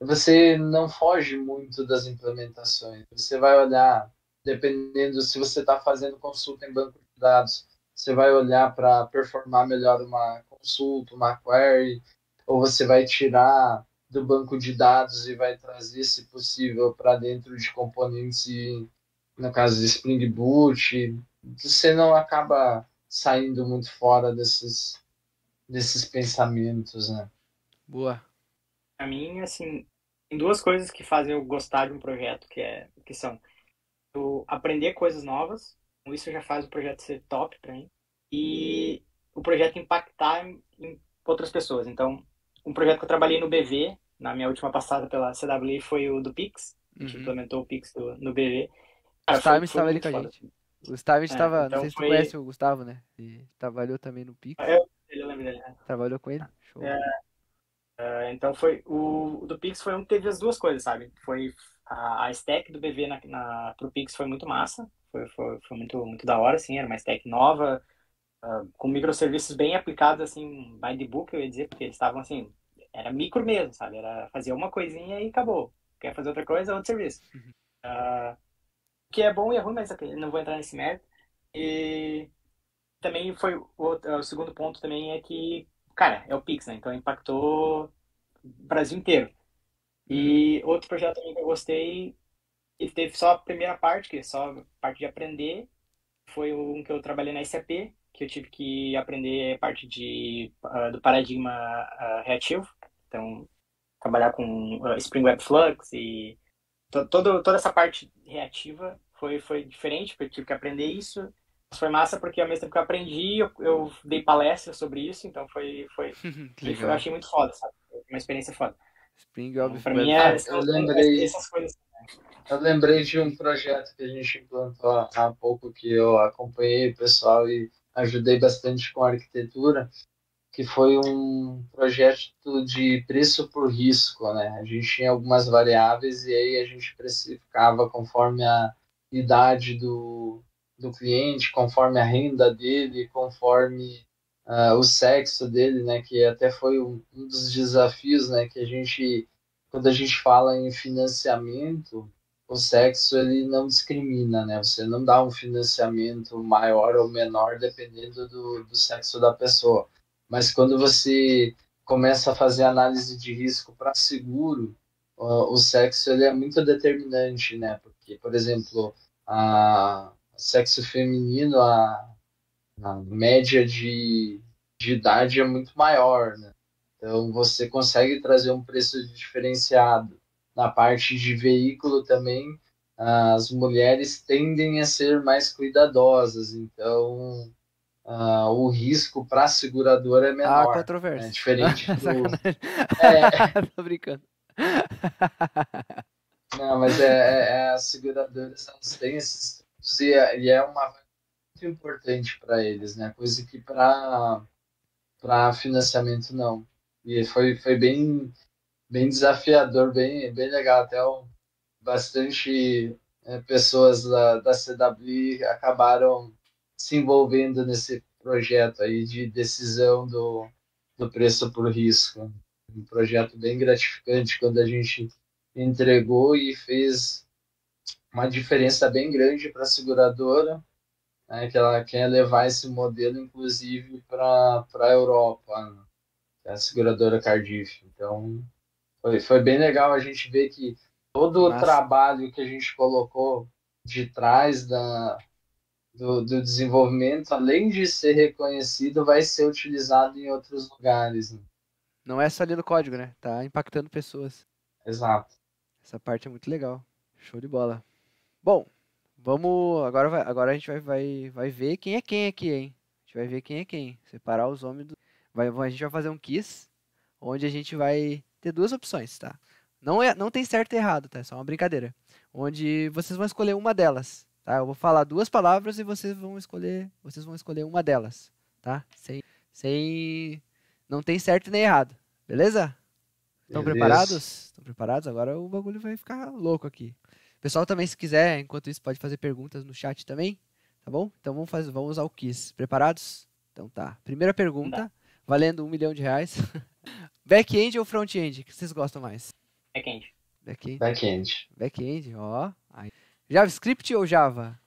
você não foge muito das implementações. Você vai olhar, dependendo se você está fazendo consulta em banco de dados, você vai olhar para performar melhor uma consulta, uma query, ou você vai tirar do banco de dados e vai trazer, se possível, para dentro de componentes, no caso de Spring Boot, você não acaba saindo muito fora desses, desses pensamentos, né? Boa. Para mim, assim, tem duas coisas que fazem eu gostar de um projeto, que é que são aprender coisas novas, isso já faz o projeto ser top para mim, e o projeto impactar em, em, outras pessoas. Então, um projeto que eu trabalhei no BV, na minha última passada pela CWI, foi o do Pix, a gente uhum. implementou o Pix do, no BV. Cara, Gustavo estava ali com a gente. O Gustavo estava, é, então não sei se tu conhece o Gustavo, né? Ele trabalhou também no Pix. Eu, eu lembro dele. Né? Trabalhou com ele? Show. É, Uh, então foi o, o, do Pix foi um que teve as duas coisas, sabe? Foi a, a stack do BV na, na, pro Pix foi muito massa, foi, foi, foi muito, muito da hora, assim, era uma stack nova, uh, com microserviços bem aplicados, assim, by the book, eu ia dizer, porque eles estavam, assim, era micro mesmo, sabe? Era fazer uma coisinha e acabou. Quer fazer outra coisa, outro serviço. Uh, que é bom e é ruim, mas não vou entrar nesse mérito. E também foi o, o segundo ponto também é que cara, é o Pix, né? Então impactou o Brasil inteiro. E outro projeto também que eu gostei, ele teve só a primeira parte, que é só a parte de aprender, foi um que eu trabalhei na SAP, que eu tive que aprender parte de, uh, do paradigma uh, reativo. Então, trabalhar com uh, Spring Web Flux e todo, toda essa parte reativa foi, foi diferente, porque eu tive que aprender isso foi massa porque ao mesmo tempo que eu aprendi, eu, eu dei palestra sobre isso, então foi, foi, foi eu achei muito foda, sabe? Uma experiência foda. Spring então, Pra mim é, eu lembrei, essas coisas. Eu lembrei de um projeto que a gente implantou há pouco que eu acompanhei o pessoal e ajudei bastante com a arquitetura, que foi um projeto de preço por risco, né? A gente tinha algumas variáveis e aí a gente precificava conforme a idade do, do cliente, conforme a renda dele, conforme uh, o sexo dele, né? Que até foi um, um, dos desafios, né? Que a gente, quando a gente fala em financiamento, o sexo ele não discrimina, né? Você não dá um financiamento maior ou menor dependendo do, do sexo da pessoa. Mas quando você começa a fazer análise de risco para seguro, o, o sexo ele é muito determinante, né? Porque, por exemplo, a sexo feminino, a, a média de, de idade é muito maior, né? Então você consegue trazer um preço diferenciado. Na parte de veículo também, as mulheres tendem a ser mais cuidadosas, então uh, o risco para a seguradora é menor. Ah, controvérsia. É diferente do... é... Tô brincando. Não, mas é, é, é, as seguradoras elas têm esses e é, e é uma muito importante para eles, né? Coisa que para para financiamento não. E foi, foi bem bem desafiador, bem bem legal até o, bastante é, pessoas da, da CWI acabaram se envolvendo nesse projeto aí de decisão do, do preço por risco. Um projeto bem gratificante quando a gente entregou e fez uma diferença bem grande para a seguradora, né, que ela quer levar esse modelo, inclusive, para a Europa, né, é a seguradora Cardiff. Então, foi, foi bem legal a gente ver que todo Nossa. o trabalho que a gente colocou de trás da, do, do, desenvolvimento, além de ser reconhecido, vai ser utilizado em outros lugares. Né? Não é só ali no código, né? Tá impactando pessoas. Exato. Essa parte é muito legal. Show de bola. Bom, vamos. Agora, vai, agora a gente vai, vai, vai ver quem é quem aqui, hein? A gente vai ver quem é quem. Separar os homens do. Vai, a gente vai fazer um quiz, onde a gente vai ter duas opções, tá? Não, é, não tem certo e errado, tá? É só uma brincadeira. Onde vocês vão escolher uma delas, tá? Eu vou falar duas palavras e vocês vão escolher, vocês vão escolher uma delas, tá? Sem, sem, não tem certo nem errado, beleza? Estão preparados? Estão preparados? Agora o bagulho vai ficar louco aqui. Pessoal também, se quiser, enquanto isso, pode fazer perguntas no chat também, tá bom? Então vamos fazer, vamos usar o quiz. Preparados? Então tá. Primeira pergunta, valendo um milhão de reais. Back-end ou front-end? O que vocês gostam mais? Back-end. Back-end. Back-end, ó. JavaScript ou Java?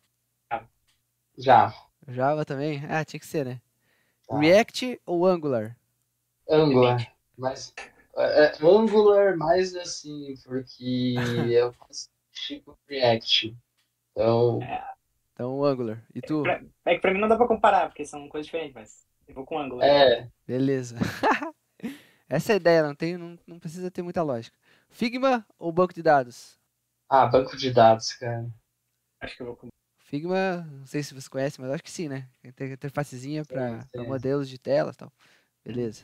Já. Java também? Ah, tinha que ser, né? Tá. React ou Angular? Angular. Mas é, é, Angular mais assim, porque eu com React. Então, Então, Angular. E tu? Pra- É que pra mim não dá pra comparar, porque são coisas diferentes, mas eu vou com Angular. é, Beleza. Essa é a ideia, não, tem, não, não precisa ter muita lógica. Figma ou banco de dados? Ah, banco de dados, cara. Acho que eu vou. Figma, não sei se você conhece, mas acho que sim, né? Tem interfacezinha para modelos de tela e tal. Beleza.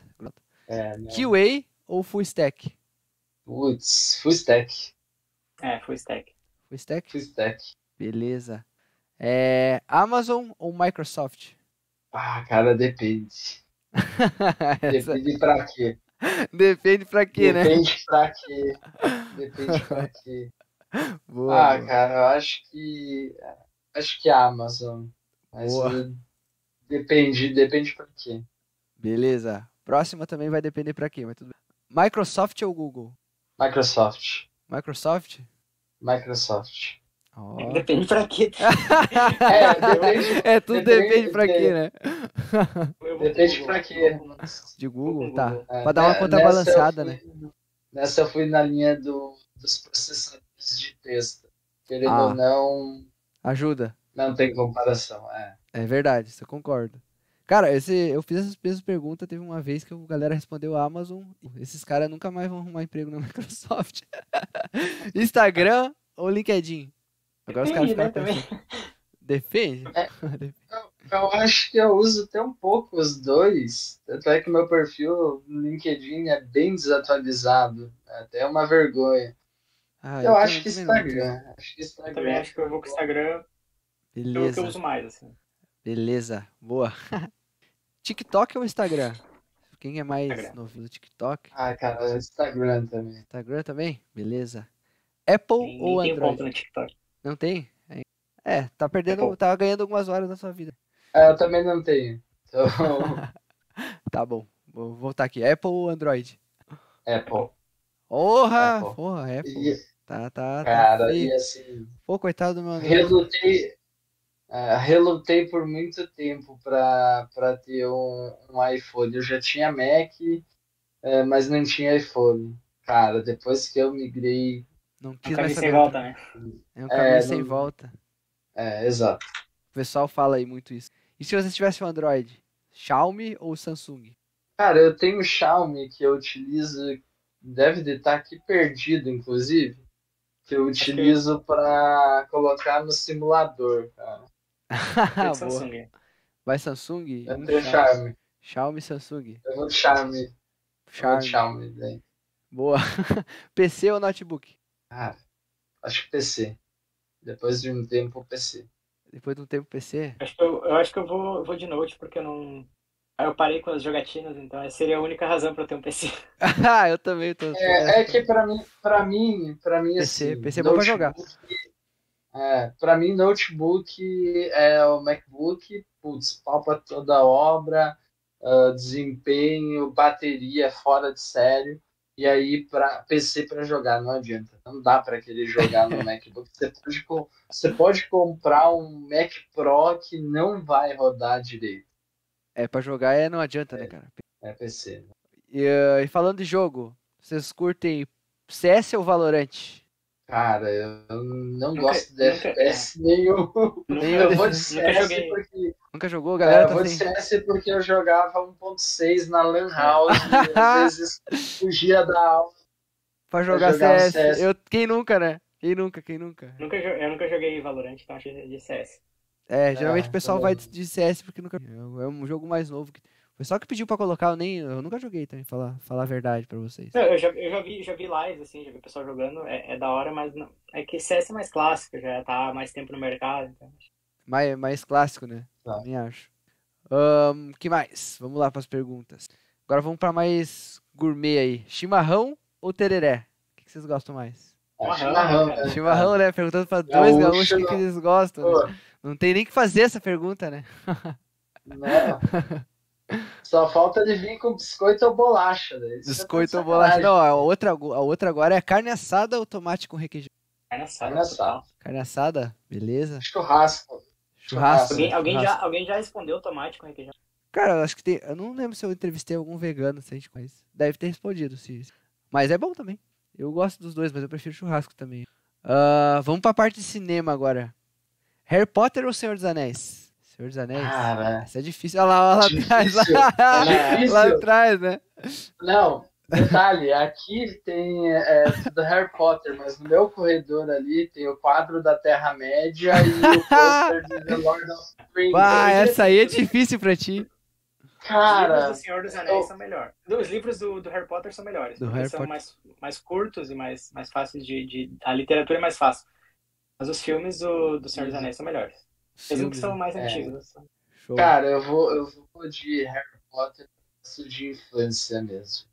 É, né? QA ou full stack? Putz, full stack. É, full stack. Full stack? Full stack. Beleza. É, Amazon ou Microsoft? Ah, cara, depende. Essa- Depende pra quê? Depende pra quê, né? Depende pra quê? Depende pra quê? Boa, Ah, boa. cara, eu acho que. Acho que a Amazon. Mas Boa. depende, depende pra quê? Beleza. Próxima também vai depender pra quê, mas tudo bem. Microsoft ou Google? Microsoft. Microsoft? Microsoft. Ó. Depende pra quê. É, depende, É, tudo depende- depende pra quê, né? Depende pra quê. De Google, tá. É, Pra dar uma né, contrabalançada, nessa né? Nessa eu fui na linha do, dos processadores de texto. Querendo Ah. ou não, Ajuda. não tem comparação. É. É verdade, isso eu concordo. Cara, esse, eu fiz essas mesmas perguntas, teve uma vez que a galera respondeu Amazon. Esses caras nunca mais vão arrumar emprego na Microsoft. Instagram ou LinkedIn? Agora os caras Depende, ficaram né, pensando. Defende? Eu, eu acho que eu uso até um pouco os dois. Tanto é que meu perfil no LinkedIn é bem desatualizado. É até uma vergonha. Ah, eu também- acho que não. Instagram. Acho que Eu Instagram. também acho que eu vou com o Instagram. É o que eu Beleza, uso mais, assim. beleza. Boa. TikTok ou Instagram? Quem é mais Instagram. novinho do TikTok? Ah, cara, Instagram também. Instagram também? Beleza. Apple ou tem Android? conta no TikTok. Não tem? É, É, tá perdendo, Apple. tá ganhando algumas horas da sua vida. Ah, eu também não tenho. Então, Tá bom, vou voltar aqui. Apple ou Android? Apple. Porra! Apple. Porra, Apple. E, Tá, tá, tá cara, feio. e assim, Pô, coitado do meu amigo. relutei, é, relutei por muito tempo pra, pra ter um, um iPhone. Eu já tinha Mac, é, mas não tinha iPhone. Cara, depois que eu migrei. Não Um quis mais sem volta, né? É um caminho É, sem não- volta. É, exato. O pessoal fala aí muito isso. E se você tivesse um Android? Xiaomi ou Samsung? Cara, eu tenho um Xiaomi que eu utilizo, deve de estar aqui perdido, inclusive, que eu utilizo para colocar no simulador, cara. Samsung. Vai Samsung? Eu Um tenho Xiaomi. Xiaomi. Xiaomi, Samsung. Eu vou de Xiaomi. Eu vou Xiaomi. de Xiaomi, daí. Boa. PC ou notebook? Cara, acho que PC. Depois de um tempo, PC. Depois de um tempo PC? Acho que eu, eu acho que eu vou, vou de Note, porque eu não. Aí eu parei com as jogatinas, então essa seria a única razão pra eu ter um PC. ah, eu também tô. É, é que pra mim, pra mim, pra mim PC, assim, PC é bom pra jogar. É, pra mim, notebook é o MacBook, putz, pau pra toda obra, ah, desempenho, bateria fora de sério. E aí, pra PC pra jogar, não adianta. Não dá pra querer jogar no MacBook. Você pode, você pode comprar um Mac Pro que não vai rodar direito. É, pra jogar é, não adianta, né, cara? É PC. E, eh, e falando de jogo, vocês curtem CS ou Valorant? Cara, eu não Nunca- gosto de nunca- FPS nenhum. Nunca, Eu vou de nunca CS joguei. porque Nunca jogou? A É, galera eu tá vou de sem... CS porque eu jogava 1.6 na Lan House e às vezes fugia da aula. Pra jogar jogar um CS. CS. Eu... Quem nunca, né? Quem nunca, quem nunca? Nunca, eu nunca joguei Valorant, então achei de CS. É, geralmente É, o pessoal vai também. de de CS porque nunca. É um jogo mais novo. que- Foi só que pediu pra colocar, eu nem. Eu nunca joguei também, falar, falar a verdade pra vocês. Eu, eu já, eu já vi, já vi lives, assim, já vi o pessoal jogando, é, é da hora, mas não, é que CS é mais clássico, já tá há mais tempo no mercado, então. Mais, mais clássico, né? Tá. Também acho. Ahn, que mais? Vamos lá pras perguntas. Agora vamos pra mais gourmet aí. Chimarrão ou tereré? O que que vocês gostam mais? É, Chimarrão, chimarrão, né? Chimarrão, né? Perguntando pra dois Gaúcho, gaúchos o que, que eles gostam. Pô, Né? Não tem nem que fazer essa pergunta, né? Não. Só falta ele vir com biscoito ou bolacha. Né? É Biscoito ou sacanagem. bolacha. Não, a outra, a outra agora é carne assada ou tomate com requeijão? Carne assada, Carne assada. Carne assada, beleza. Churrasco. Churrasco. Alguém, alguém, já, churrasco. alguém já respondeu tomate com requeijão? Cara, eu acho que tem. Eu não lembro se eu entrevistei algum vegano, se a gente conhece. Deve ter respondido, se. Mas é bom também. Eu gosto dos dois, mas eu prefiro churrasco também. Ah, vamos pra parte de cinema agora. Harry Potter ou Senhor dos Anéis? Senhor dos Anéis? Cara, Essa é difícil. Olha lá, olha lá atrás. Difícil. Lá, É difícil. lá atrás, né? não, detalhe, aqui tem é, do Harry Potter, mas no meu corredor ali tem o quadro da Terra-média e o pôster de The Lord of the Rings. Eu- essa aí é difícil pra ti. Os livros Cara, do Senhor dos Anéis eu- são melhores. Os livros do, do Harry Potter são melhores. Do Harry são Potter. mais, mais curtos e mais, mais fáceis de, de. A literatura é mais fácil. Mas os filmes do, do Senhor dos Anéis são melhores. Mesmo que Filmes, são mais É. antigos. Show. cara, eu vou, eu vou de Harry Potter de infância mesmo.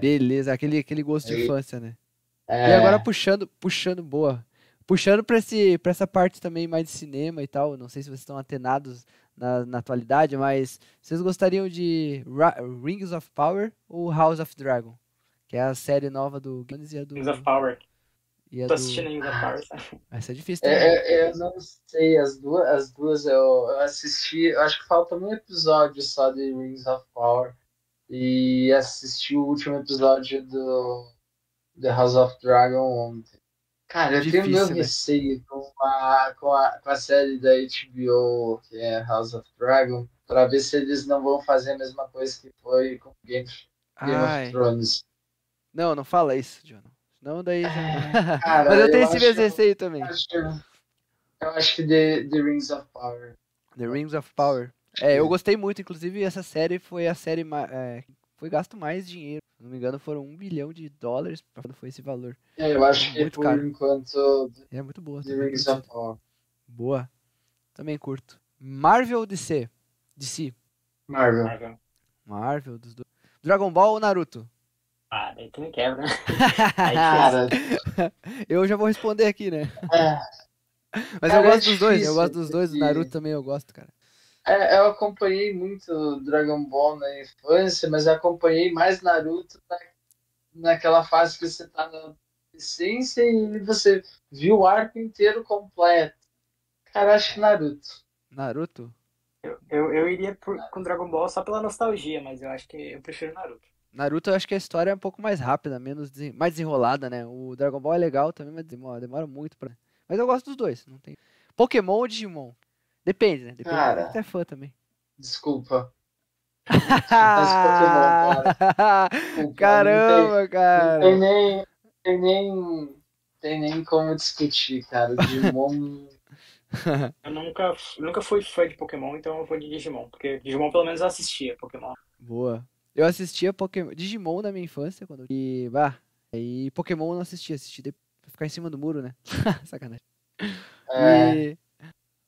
Beleza, aquele, aquele gosto de infância, né? É, E agora puxando, puxando, boa. Puxando pra, esse, pra essa parte também mais de cinema e tal. Não sei se vocês estão atenados na, na atualidade, mas vocês gostariam de Ra- Rings of Power ou House of Dragon? Que é a série nova do Guinness e a do. Rings of Power. E a Tô do... assistindo Rings of Power, sabe? Essa é difícil também. É, é, eu não sei, as duas, as duas eu, eu assisti, eu acho que falta um episódio só de Rings of Power e assisti o último episódio do The House of Dragon ontem. Cara, eu tenho Difícil, meu né? receio com a, com, a, com a série da HBO, que é House of Dragon, pra ver se eles não vão fazer a mesma coisa que foi com Game, Game of Thrones. não, não fala isso, John. Não, daí já. Cara, mas eu tenho esse acho- mesmo receio também. eu acho, eu acho que The, The Rings of Power. The Rings of Power. É, eu gostei muito, inclusive essa série foi a série é, foi gasto mais dinheiro. Se não me engano, foram um bilhão de dólares pra quando foi esse valor. É, eu acho que Muito por caro. enquanto é muito boa. The Rings of Power. Boa. Também curto. Marvel ou DC? DC. Marvel. Marvel. Marvel, dos dois. Dragon Ball ou Naruto? Ah, daí tu me quebra, né? Aí Cara, Eu já vou responder aqui, né? é, Mas Cara, eu é gosto dos dois. Eu gosto dos dois. O porque- Naruto também eu gosto, cara. é, eu acompanhei muito Dragon Ball na infância, mas eu acompanhei mais Naruto na, naquela fase que você tá na adolescência e você viu o arco inteiro completo. Cara, acho que Naruto. Naruto? Eu, eu, eu iria por- com Dragon Ball só pela nostalgia, mas eu acho que eu prefiro Naruto. Naruto eu acho que a história é um pouco mais rápida, menos desen- mais desenrolada, né? O Dragon Ball é legal também, mas demora, demora muito pra. Mas eu gosto dos dois, não tem. Pokémon ou Digimon? Depende, né? Depende Cara. é fã também. Desculpa. Pokémon, cara. Desculpa, Caramba, tem- cara. Não tem nem. Tem nem. Tem nem como discutir, cara. Digimon. Eu nunca, nunca fui fã de Pokémon, então eu vou de Digimon. Porque Digimon pelo menos eu assistia Pokémon. Boa. Eu assistia Pokémon, Digimon na minha infância, quando e bah, aí Pokémon eu não assistia, assisti depois pra ficar em cima do muro, né? Sacanagem. É, E...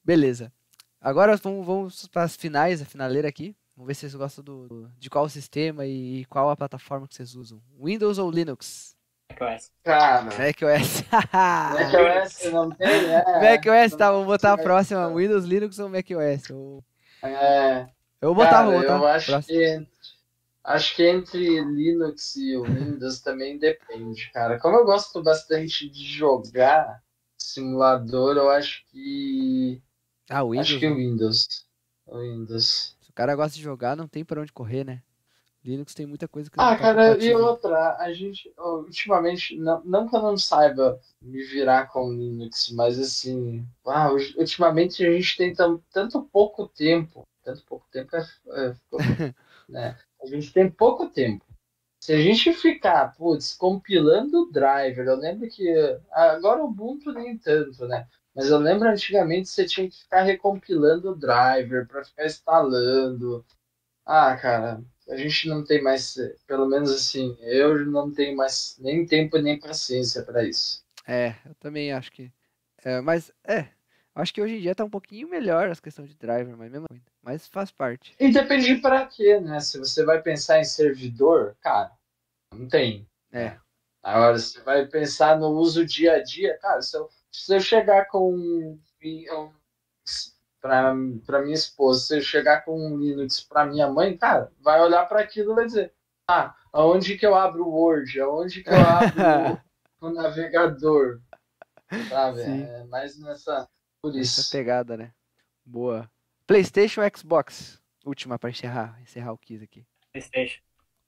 Beleza. Agora vamos, vamos para as finais, a finaleira aqui. Vamos ver se vocês gostam do, do- de qual sistema e qual a plataforma que vocês usam. Windows ou Linux? macOS. cara. macOS. macOS não tem, é. macOS, tá, vamos botar a próxima. Windows, Linux ou macOS? Eu, É, eu vou botar, cara, vou botar. eu acho Próximo. que acho que entre Linux e o Windows também depende, cara. Como eu gosto bastante de jogar simulador, eu acho que Ah, Windows. acho que o né? Windows. O Windows. Se o cara gosta de jogar, não tem pra onde correr, né? Linux tem muita coisa que Ah, cara, e outra, a gente, ultimamente, não, não que eu não saiba me virar com Linux, mas assim, ah, ultimamente a gente tem tanto pouco tempo, tanto pouco tempo é, é, ficou- né? A gente tem pouco tempo. Se a gente ficar, putz, compilando o driver, eu lembro que agora o Ubuntu nem tanto, né? Mas eu lembro antigamente você tinha que ficar recompilando o driver para ficar instalando. Ah, cara, a gente não tem mais, pelo menos assim, eu não tenho mais nem tempo nem paciência para isso. É, eu também acho que. É, mas, é. Acho que hoje em dia tá um pouquinho melhor as questões de driver, mas mesmo assim, Mas faz parte. E depende para quê, né? Se você vai pensar em servidor, cara, não tem. É. Agora, você vai pensar no uso dia a dia, cara, se eu, se eu chegar com um, um para minha esposa, se eu chegar com um Linux para minha mãe, cara, vai olhar para aquilo e vai dizer: ah, aonde que eu abro o Word? Aonde que eu abro o navegador? Sabe? Sim. É mais nessa. Por isso. Essa pegada, né? Boa. PlayStation ou Xbox? Última para encerrar, encerrar o quiz aqui. PlayStation.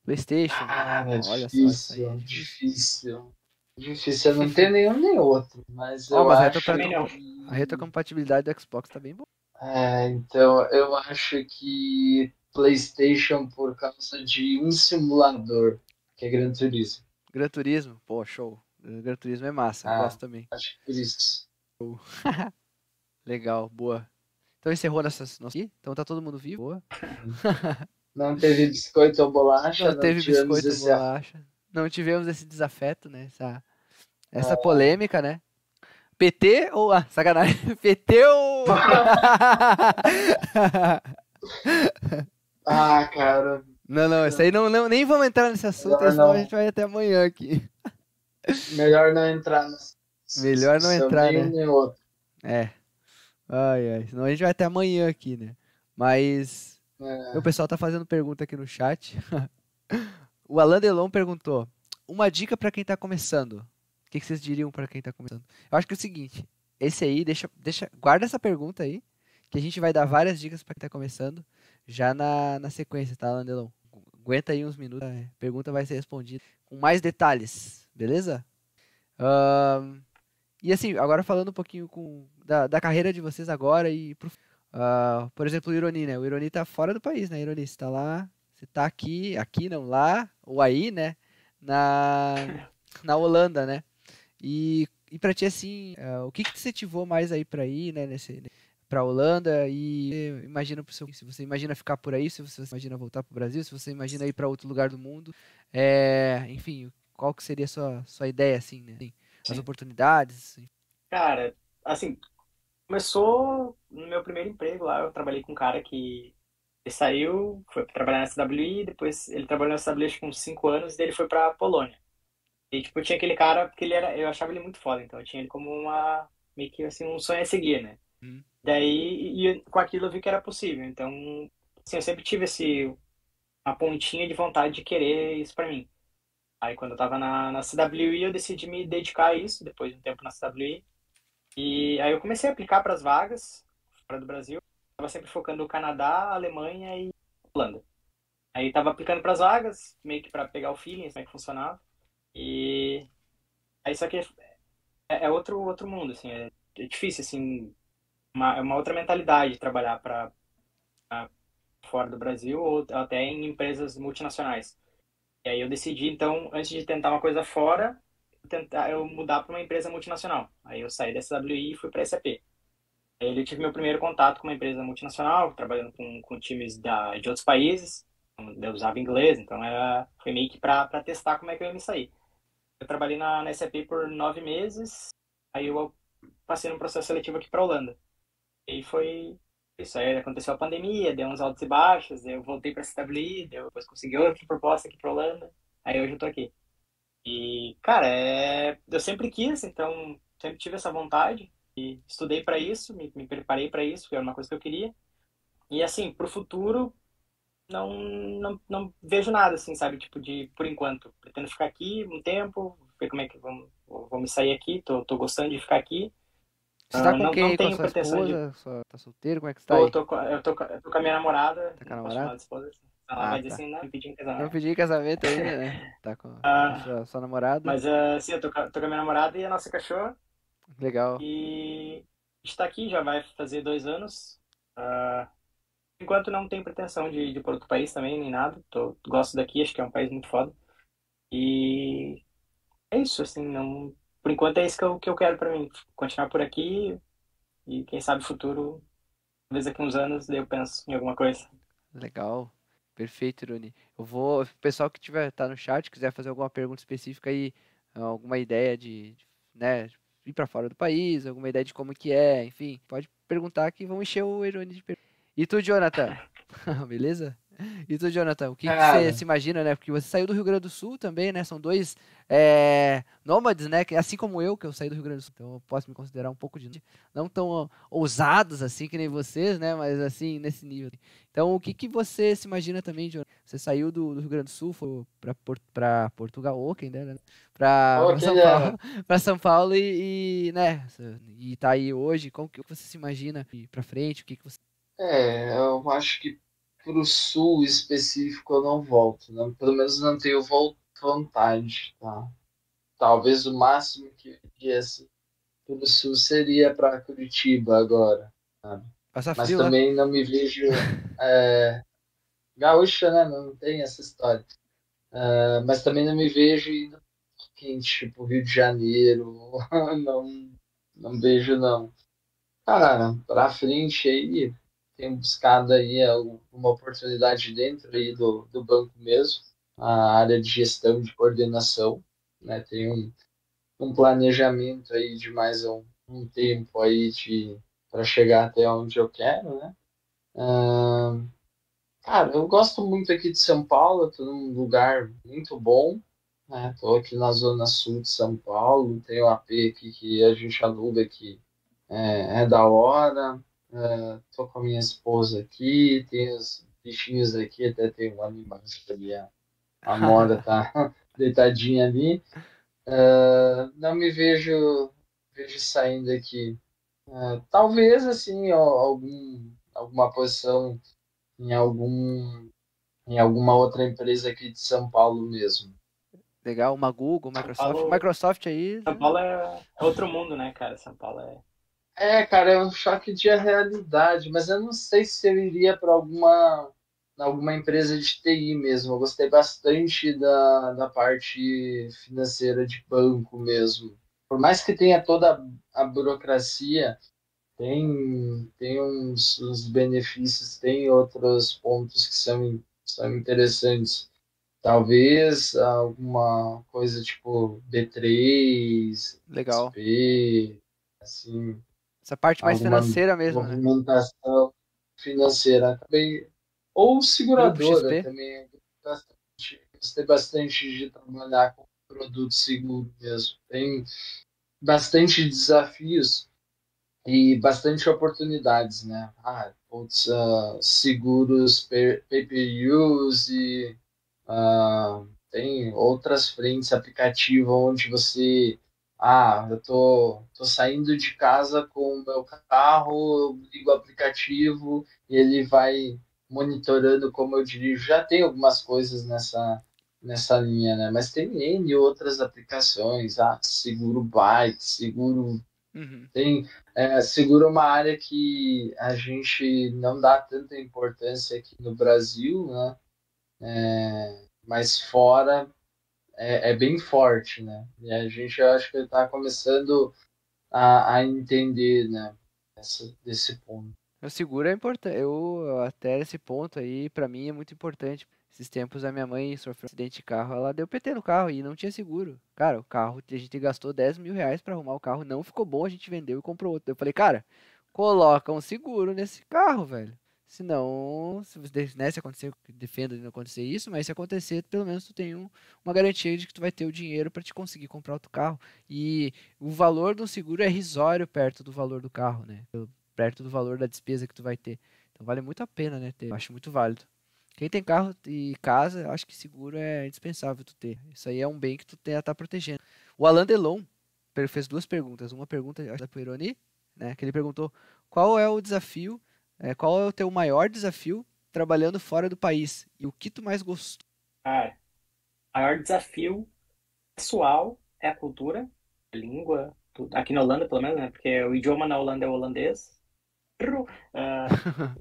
PlayStation. Ah, é Olha difícil, só, é difícil. Difícil. Eu não tenho nenhum nem outro, mas eu mas acho a, a retrocompatibilidade do Xbox tá bem boa. É, então eu acho que PlayStation por causa de um simulador, que é Gran Turismo. Gran Turismo? Pô, show. Gran Turismo é massa, ah, gosto também. Acho que por isso. Legal, boa. Então encerrou nossas. Nossa... Então tá todo mundo vivo? Boa. Não teve biscoito ou bolacha. Não, não teve biscoito ou bolacha. Não tivemos esse desafeto, né? Essa, essa é. polêmica, né? PT ou. Ah, sacanagem. PT ou. ah, cara. Não, não, isso aí não, não nem vamos entrar nesse assunto, Melhor senão não. a gente vai até amanhã aqui. Melhor não entrar nesse Melhor não entrar, né? É. Ai, ai. Senão a gente vai até amanhã aqui, né? Mas. É. O pessoal tá fazendo pergunta aqui no chat. o Alan Delon perguntou: Uma dica para quem tá começando que, que vocês diriam para quem está começando? Eu acho que é o seguinte, esse aí, deixa, deixa, guarda essa pergunta aí, que a gente vai dar várias dicas para quem está começando, já na, na sequência, tá, Landelon? Aguenta aí uns minutos, a pergunta vai ser respondida com mais detalhes, beleza? Um, e assim, agora falando um pouquinho com, da, da carreira de vocês agora e pro, uh, por exemplo, o Ironi, né? O Ironi tá fora do país, né, Ironi? Você tá lá, você tá aqui, aqui não, lá, ou aí, né? Na, na Holanda, né? E, e para ti, assim, uh, o que, que te incentivou mais aí para ir, né, nesse, para Holanda e imagina pro seu, se você imagina ficar por aí, se você imagina voltar para o Brasil, se você imagina ir para outro lugar do mundo, é, enfim, qual que seria a sua, sua ideia assim, né? Assim, as oportunidades? Cara, assim, começou no meu primeiro emprego lá, eu trabalhei com um cara que ele saiu, foi trabalhar na SWI, depois ele trabalhou na SWI com 5 anos, e ele foi para Polônia. E, tipo, tinha aquele cara, porque ele era, eu achava ele muito foda, então eu tinha ele como uma, meio que, assim, um sonho a seguir, né? Hum. Daí, e, com aquilo eu vi que era possível, então, assim, eu sempre tive esse, uma pontinha de vontade de querer isso pra mim. Aí, quando eu tava na, na CWI, eu decidi me dedicar a isso, depois de um tempo na CWI. E aí eu comecei a aplicar para as vagas fora do Brasil. Tava sempre focando no Canadá, Alemanha e Holanda. Aí tava aplicando para as vagas, meio que para pegar o feeling, como é que funcionava. E aí só que é, é outro outro mundo, assim, é, é difícil, assim, uma, é uma outra mentalidade trabalhar para fora do Brasil ou até em empresas multinacionais. E aí eu decidi, então, antes de tentar uma coisa fora, tentar eu mudar para uma empresa multinacional. Aí eu saí da SWI e fui para a SAP. Aí eu tive meu primeiro contato com uma empresa multinacional, trabalhando com, com times da, de outros países. Eu usava inglês, então era, foi meio que para testar como é que eu ia me sair. Eu trabalhei na, na SAP por nove meses, aí eu passei num processo seletivo aqui para Holanda. E foi isso. Aí aconteceu a pandemia, deu uns altos e baixos, eu voltei para CWI, depois consegui outra proposta aqui para Holanda, aí hoje eu tô aqui. E, cara, é... eu sempre quis, então sempre tive essa vontade e estudei para isso, me, me preparei para isso, que era uma coisa que eu queria. E assim, pro futuro, não, não, não vejo nada, assim, sabe? Tipo, de por enquanto. Pretendo ficar aqui um tempo, ver como é que vou, vou me sair aqui, tô, tô gostando de ficar aqui. Você tá com não, quem? Não com sua esposa? De... Sua, tá solteiro? Como é que você tá aí? Tô, tô, eu, tô, eu tô com a minha namorada. Tá com a namorada? Esposa, assim. Ela ah, vai tá. assim, não, pedi em casamento. Não pedi casamento ainda, né? Tá com a sua, sua, namorada. Mas uh, sim, eu tô, tô com a minha namorada e a nossa cachorra. Legal. E a gente tá aqui, já vai fazer dois anos. Uh, enquanto não tenho pretensão de, de ir para outro país também, nem nada. Tô, gosto daqui, acho que é um país muito foda. E é isso, assim, não... Por enquanto é isso que eu, que eu quero para mim. Continuar por aqui e quem sabe futuro, talvez daqui uns anos, eu penso em alguma coisa. Legal. Perfeito, Ironi. Eu vou. O pessoal que tiver tá no chat, quiser fazer alguma pergunta específica aí, alguma ideia de, de né, ir para fora do país, alguma ideia de como que é, enfim, pode perguntar que vão encher o Ironi de perguntas. E tu, Jonathan? Beleza? E tu, Jonathan, o que, que, você se imagina, né? Porque você saiu do Rio Grande do Sul também, né? São dois é, nômades, né? Assim como eu, que eu saí do Rio Grande do Sul. Então eu posso me considerar um pouco de. Não tão ousados assim que nem vocês, né? Mas assim, nesse nível. Então, o que, que você se imagina também, Jonathan? Você saiu do, do Rio Grande do Sul, foi pra, pra Portugal, ou quem dera, né? Pra, pra São Paulo, pra São Paulo e, e, né? E tá aí hoje. Como que você se imagina ir pra frente? O que, que você. É, eu acho que para o sul específico eu não volto, né? pelo menos não tenho vontade, tá? Talvez o máximo que viesse para o sul seria para Curitiba agora, sabe? Passa Mas frio, também né? não me vejo é, gaúcha, né? Não tem essa história. É, mas também não me vejo indo quente, tipo Rio de Janeiro, não, não vejo não. Cara, para frente aí tenho buscado aí uma oportunidade dentro aí do, do banco mesmo, a área de gestão de coordenação, né? Tem um, um planejamento aí de mais um, um tempo aí de para chegar até onde eu quero, né? Cara, eu gosto muito aqui de São Paulo, estou num lugar muito bom, né? Tô aqui na zona sul de São Paulo, tem o AP aqui que a gente aluga aqui, é, é da hora, Uh, tô com a minha esposa aqui, tem os bichinhos aqui, até tem um animal ali, a, a Mora tá deitadinha ali. Uh, não me vejo, vejo saindo aqui. Uh, talvez, assim, algum, alguma posição em algum em alguma outra empresa aqui de São Paulo mesmo. Legal, uma Google, Microsoft. Paulo, Microsoft aí. São Paulo é, é outro mundo, né, cara? São Paulo é é, cara, é um choque de realidade, mas eu não sei se eu iria para alguma, alguma empresa de TI mesmo. Eu gostei bastante da, da parte financeira de banco mesmo. Por mais que tenha toda a burocracia, tem, tem uns, uns benefícios, tem outros pontos que são, são interessantes. Talvez alguma coisa tipo B3, Legal. SP, assim, essa parte mais financeira mesmo. Né? Movimentação né? financeira. Ou seguradora também. Bastante, gostei bastante de trabalhar com produto seguro mesmo. Tem bastante desafios e bastante oportunidades, né? Ah, putz, uh, seguros pay-per-use e uh, tem outras frentes aplicativo onde você ah, eu tô, tô saindo de casa com o meu carro, eu ligo o aplicativo e ele vai monitorando como eu dirijo. Já tem algumas coisas nessa, nessa linha, né? Mas tem N outras aplicações, ah, seguro bike, seguro. Uhum. Tem é, seguro uma área que a gente não dá tanta importância aqui no Brasil, né? É, mas fora é, é, bem forte, né? E a gente, eu acho que está começando a, a entender, né? Essa, desse ponto. O seguro é importante. Eu até esse ponto aí, para mim é muito importante. Esses tempos a minha mãe sofreu um acidente de carro, ela deu PT no carro e não tinha seguro. Cara, o carro, a gente gastou 10 mil reais para arrumar o carro, não ficou bom, a gente vendeu e comprou outro. Eu falei, cara, coloca um seguro nesse carro, velho. Senão, se, né, se acontecer, defenda de não acontecer isso, mas se acontecer, pelo menos tu tem um, uma garantia de que tu vai ter o dinheiro para te conseguir comprar outro carro. E o valor do seguro é risório perto do valor do carro, né? Perto do valor da despesa que tu vai ter. Então vale muito a pena, né? Ter. Eu acho muito válido. Quem tem carro e casa, acho que seguro é indispensável tu ter. Isso aí é um bem que tu tem, tá protegendo. O Alan Delon fez duas perguntas. Uma pergunta da Ironi, né? Que ele perguntou qual é o desafio é, qual é o teu maior desafio trabalhando fora do país? E o que tu mais gostou? O maior desafio pessoal é a cultura, a língua, tudo. aqui na Holanda pelo menos, né? Porque o idioma na Holanda é holandês. Uh,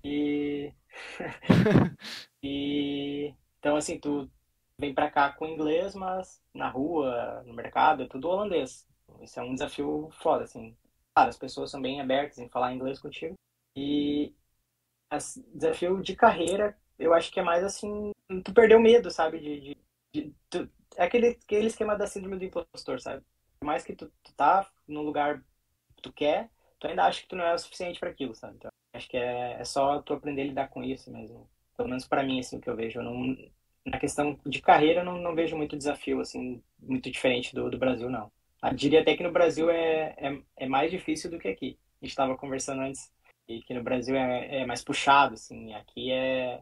e... e então assim, tu vem para cá com inglês, mas na rua, no mercado, é tudo holandês. Isso é um desafio foda, assim. Claro, as pessoas são bem abertas em falar inglês contigo. E desafio de carreira, eu acho que é mais assim, tu perdeu medo, sabe? De, de, de tu, é aquele, aquele esquema da síndrome do impostor, sabe? Por mais que tu, tu tá no lugar que tu quer, tu ainda acha que tu não é o suficiente para aquilo, sabe? Então, acho que é, é só tu aprender a lidar com isso mesmo. Pelo menos para mim, assim, o que eu vejo. Eu não, na questão de carreira, eu não, não vejo muito desafio, assim, muito diferente do, do Brasil, não. Eu diria até que no Brasil é, é, é mais difícil do que aqui. A gente estava conversando antes e que no Brasil é, é mais puxado, assim. Aqui é,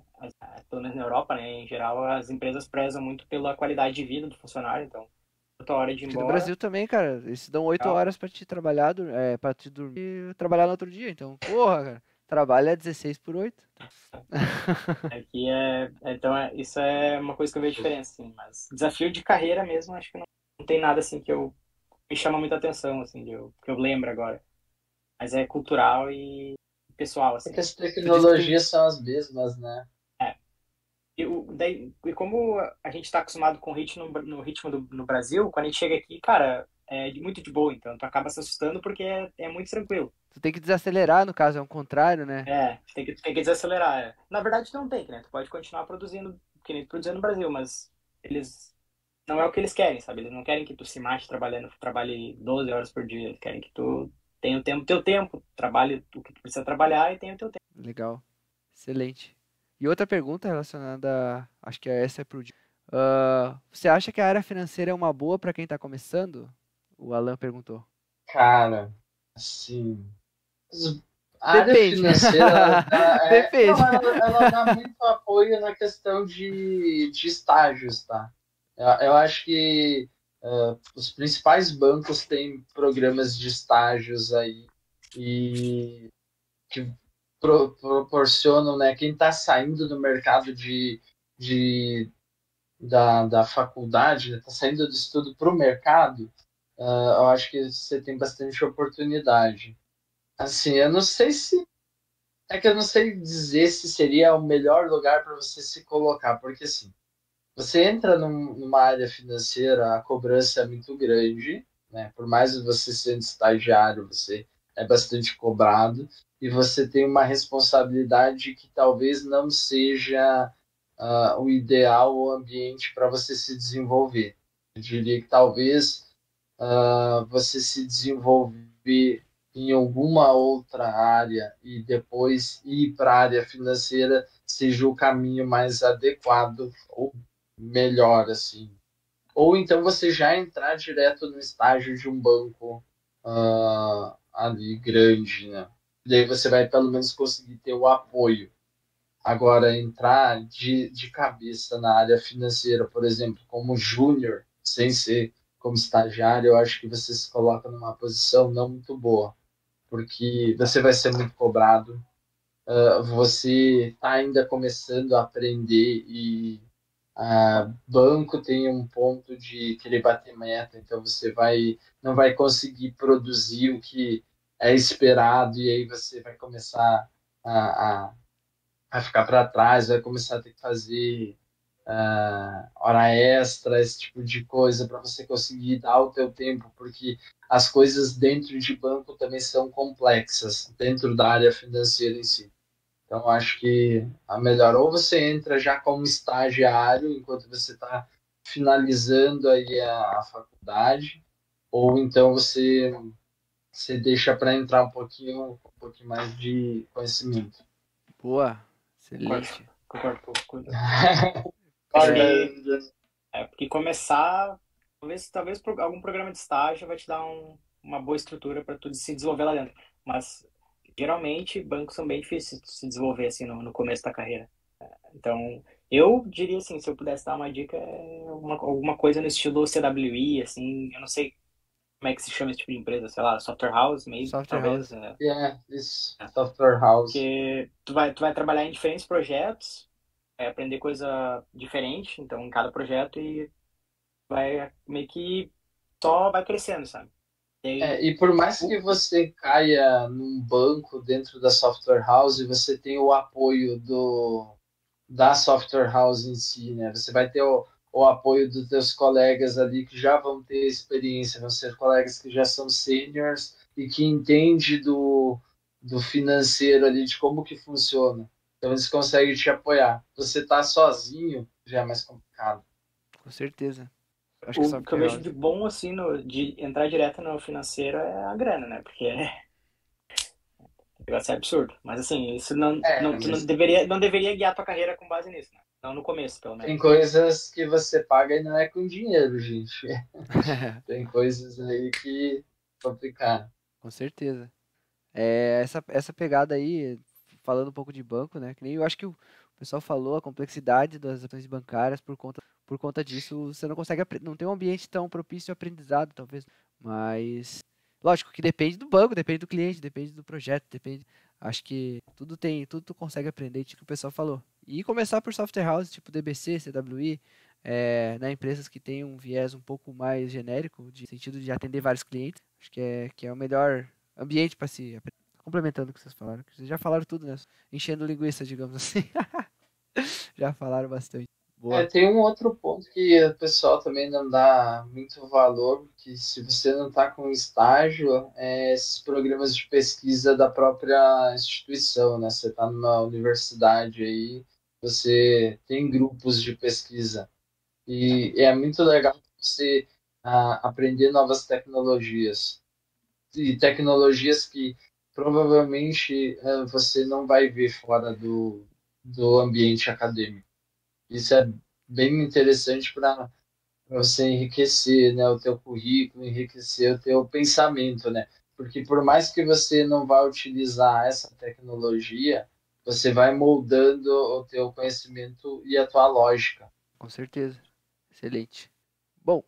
pelo menos na Europa, né, em geral, as empresas prezam muito pela qualidade de vida do funcionário, então outra hora de embora. no Brasil também, cara, eles dão oito horas para te trabalhar, é, para te dormir e trabalhar no outro dia, então, porra, cara. Trabalha 16 por 8. Aqui é. Então, é, isso é uma coisa que eu vejo diferença, assim. Mas desafio de carreira mesmo, acho que não, não tem nada assim que eu me chama muita atenção, assim, eu, que eu lembro agora. Mas é cultural e pessoal, assim. Porque as tecnologias são as mesmas, né? É. E, o, daí, e como a gente está acostumado com o ritmo, no ritmo do, no Brasil, quando a gente chega aqui, cara, é muito de boa, então tu acaba se assustando porque é, é muito tranquilo. Tu tem que desacelerar, no caso, é o contrário, né? É, tem que, tem que desacelerar. É. Na verdade, não tem, né? Tu pode continuar produzindo, que nem tu produzindo no Brasil, mas eles. Não é o que eles querem, sabe? Eles não querem que tu se mate trabalhando, trabalhe 12 horas por dia. Eles querem que tu tenha o tempo, teu tempo, trabalhe o que tu precisa trabalhar e tenha o teu tempo. Legal. Excelente. E outra pergunta relacionada, acho que essa é pro uh, Você acha que a área financeira é uma boa para quem está começando? O Alan perguntou. Cara, assim, a área Depende. financeira ela é, Depende. Não, ela, ela, dá muito apoio na questão de, de estágios, tá? Eu, eu acho que uh, os principais bancos têm programas de estágios aí e que pro, proporcionam, né? Quem está saindo do mercado de, de da, da faculdade, está né, saindo do estudo para o mercado, uh, eu acho que você tem bastante oportunidade. Assim, eu não sei se. É que eu não sei dizer se seria o melhor lugar para você se colocar, porque assim, você entra num, numa área financeira, a cobrança é muito grande, né? Por mais você sendo estagiário, você é bastante cobrado e você tem uma responsabilidade que talvez não seja uh, o ideal o ambiente para você se desenvolver. Eu diria que talvez uh, você se desenvolver em alguma outra área e depois ir para a área financeira seja o caminho mais adequado ou melhor assim. Ou então você já entrar direto no estágio de um banco uh, ali grande, né? Daí você vai pelo menos conseguir ter o apoio. Agora, entrar de, de cabeça na área financeira, por exemplo, como júnior, sem ser como estagiário, eu acho que você se coloca numa posição não muito boa porque você vai ser muito cobrado, uh, você está ainda começando a aprender e uh, banco tem um ponto de querer bater meta, então você vai não vai conseguir produzir o que é esperado e aí você vai começar a, a, a ficar para trás, vai começar a ter que fazer uh, hora extra, esse tipo de coisa, para você conseguir dar o teu tempo, porque as coisas dentro de banco também são complexas, dentro da área financeira em si. Então, acho que a melhor, ou você entra já como estagiário, enquanto você está finalizando aí a, a, faculdade, ou então você, você deixa para entrar um pouquinho, um pouquinho mais de conhecimento. Boa, excelente. Concordo, concordo. Porque, é, porque começar, talvez, talvez algum programa de estágio vai te dar um, uma boa estrutura para tu se desenvolver lá dentro. Mas geralmente bancos são bem difíceis de se desenvolver assim no, no começo da carreira. Então, eu diria assim, se eu pudesse dar uma dica, é alguma, alguma coisa no estilo CWI, assim, eu não sei como é que se chama esse tipo de empresa, sei lá, software house, meio software talvez. House. É, yeah, isso, é. software house. Porque tu vai, tu vai trabalhar em diferentes projetos, é aprender coisa diferente, então, em cada projeto e vai meio que só vai crescendo, sabe? E, aí... é, e por mais que você caia num banco dentro da software house, você tem o apoio do da software house em si, né? Você vai ter o, o apoio dos teus colegas ali que já vão ter experiência, vão ser colegas que já são seniors e que entende do, do financeiro ali, de como que funciona. Então eles conseguem te apoiar. Você tá sozinho, já é mais complicado. Com certeza. Acho o que, que eu vejo de bom, assim, no, de entrar direto no financeiro é a grana, né? Porque é... o negócio é absurdo. Mas, assim, isso não, é, não, mas... não, deveria, não deveria guiar tua carreira com base nisso, né? Não no começo, pelo menos. Tem coisas que você paga e não é com dinheiro, gente. Tem coisas aí que complicar. Com certeza. É, essa, essa pegada aí, falando um pouco de banco, né? Que nem eu acho que o pessoal falou, a complexidade das ações bancárias por conta, por conta disso, você não consegue não tem um ambiente tão propício ao aprendizado, talvez. Mas lógico que depende do banco, depende do cliente, depende do projeto, depende. Acho que tudo tem, tudo tu consegue aprender, tipo que o pessoal falou. E começar por software house, tipo DBC, CWI, é, né, empresas que têm um viés um pouco mais genérico, de sentido de atender vários clientes. Acho que é, que é o melhor ambiente para se aprender. Complementando o que vocês falaram, vocês já falaram tudo, né? Enchendo linguiça, digamos assim. já falaram bastante. É, tem um outro ponto que o pessoal também não dá muito valor, que se você não está com estágio, é esses programas de pesquisa da própria instituição, né? Você está numa universidade aí, você tem grupos de pesquisa. E é muito legal você ah, aprender novas tecnologias. E tecnologias que provavelmente ah, você não vai ver fora do, do ambiente acadêmico. Isso é bem interessante para você enriquecer né, o teu currículo, enriquecer o teu pensamento, né? Porque por mais que você não vá utilizar essa tecnologia, você vai moldando o teu conhecimento e a tua lógica. Com certeza. Excelente. Bom,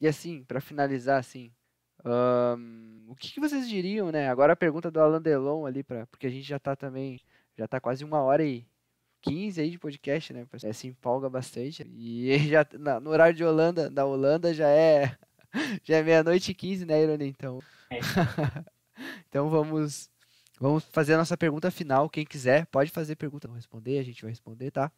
e assim, para finalizar, assim, o que, que, vocês diriam, né? Agora a pergunta do Alan Delon ali, pra, porque a gente já está também, já está quase uma hora e 15 aí de podcast, né? É, se empolga bastante. E já na, no horário de Holanda, da Holanda já é já é meia-noite e 15, né, Irone? Então. É. então vamos vamos fazer a nossa pergunta final. Quem quiser, pode fazer pergunta, não responder, a gente vai responder, tá?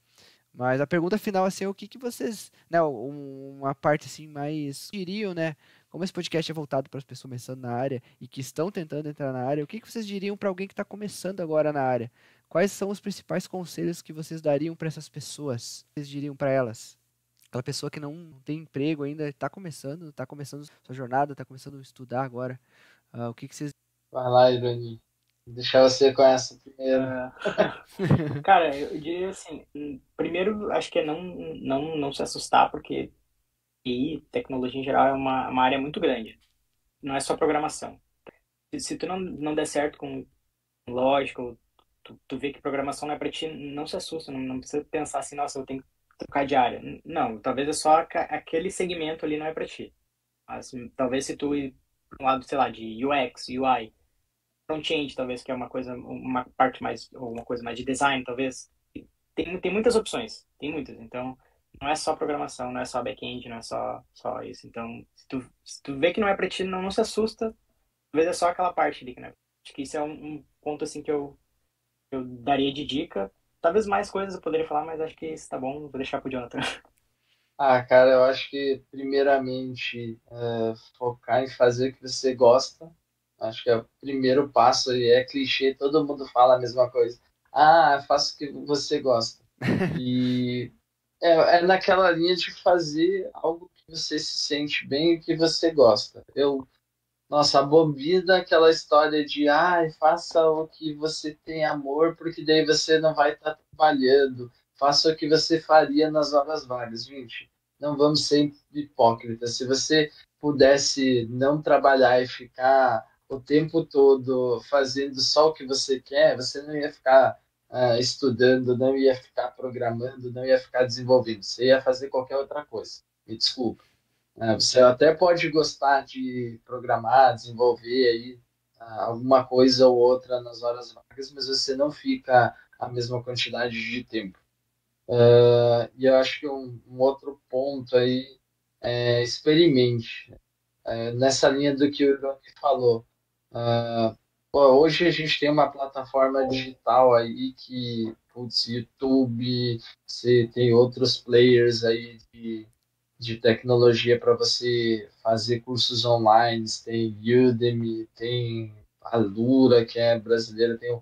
Mas a pergunta final assim, é o que que vocês, né, uma parte assim mais diriam, né? Como esse podcast é voltado para as pessoas começando na área e que estão tentando entrar na área, o que que vocês diriam para alguém que está começando agora na área? Quais são os principais conselhos que vocês dariam para essas pessoas? Vocês diriam para elas? Aquela pessoa que não tem emprego ainda, está começando, está começando sua jornada, está começando a estudar agora. Uh, o que, que vocês. Vai lá, Irani. Deixar você com essa primeiro. Cara, eu diria assim, primeiro acho que é não, não, não se assustar, porque e tecnologia em geral é uma, uma área muito grande. Não é só programação. Se, se tu não, não der certo com lógica, tu, tu vê que programação não é para ti, não se assusta, não, não precisa pensar assim, nossa, eu tenho que trocar de área. Não, talvez é só aquele segmento ali não é para ti. Mas talvez se tu ir para um lado, sei lá, de UX, UI, front-end, talvez, que é uma coisa, uma parte mais, ou uma coisa mais de design, talvez. Tem, tem muitas opções, tem muitas. Então, não é só programação, não é só back-end, não é só, só isso. Então, se tu, se tu vê que não é para ti, não, não se assusta. Talvez é só aquela parte ali, né? Acho que isso é um, um ponto, assim, que eu, eu daria de dica. Talvez mais coisas eu poderia falar, mas acho que isso tá bom, vou deixar pro Jonathan. Ah, cara, eu acho que primeiramente é, focar em fazer o que você gosta. Acho que é o primeiro passo e é clichê, todo mundo fala a mesma coisa. Ah, faça o que você gosta. E é, é naquela linha de fazer algo que você se sente bem e que você gosta. Eu nossa, abomina aquela história de ai, faça o que você tem amor, porque daí você não vai estar tá trabalhando. Faça o que você faria nas horas vagas. Gente, não vamos ser hipócritas. Se você pudesse não trabalhar e ficar o tempo todo fazendo só o que você quer, você não ia ficar uh, estudando, não ia ficar programando, não ia ficar desenvolvendo. Você ia fazer qualquer outra coisa. Me desculpa. É, você até pode gostar de programar, desenvolver aí ah, alguma coisa ou outra nas horas vagas, mas você não fica a mesma quantidade de tempo. Uh, e eu acho que um, um, outro ponto aí é experimente. É, nessa linha do que o Roque falou. Uh, hoje a gente tem uma plataforma digital aí que, putz, YouTube, você tem outros players aí de de tecnologia para você fazer cursos online, tem Udemy, tem a Lura, que é brasileira, tem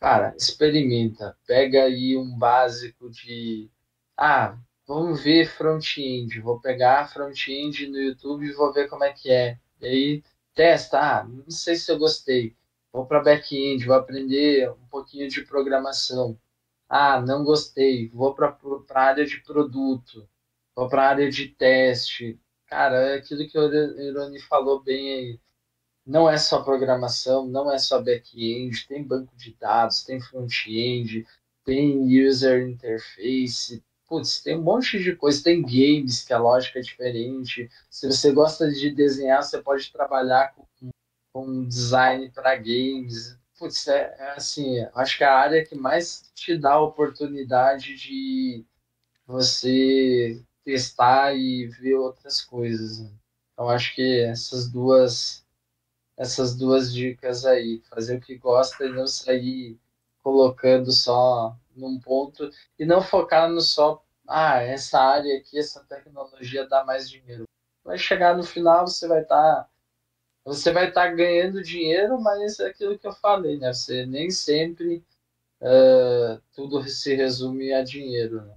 cara, experimenta. Pega aí um básico de. Ah, vamos ver front-end. Vou pegar front-end no YouTube e vou ver como é que é. E aí testa. Ah, não sei se eu gostei. Vou para back-end, vou aprender um pouquinho de programação. Ah, não gostei. Vou para a área de produto. Vou para a área de teste. Cara, é aquilo que o Ironi falou bem aí não é só programação, não é só back-end, tem banco de dados, tem front-end, tem user interface, putz, tem um monte de coisa, tem games que a lógica é diferente. Se você gosta de desenhar, você pode trabalhar com, com design para games. Putz, é, é, assim, acho que é a área que mais te dá a oportunidade de você testar e ver outras coisas. Né? Então acho que essas duas essas duas dicas aí, fazer o que gosta e não sair colocando só num ponto e não focar no só, ah, essa área aqui, essa tecnologia dá mais dinheiro. Vai chegar no final, você vai estar tá, você vai estar tá ganhando dinheiro, mas é aquilo que eu falei, né? Você nem sempre uh, tudo se resume a dinheiro. Né?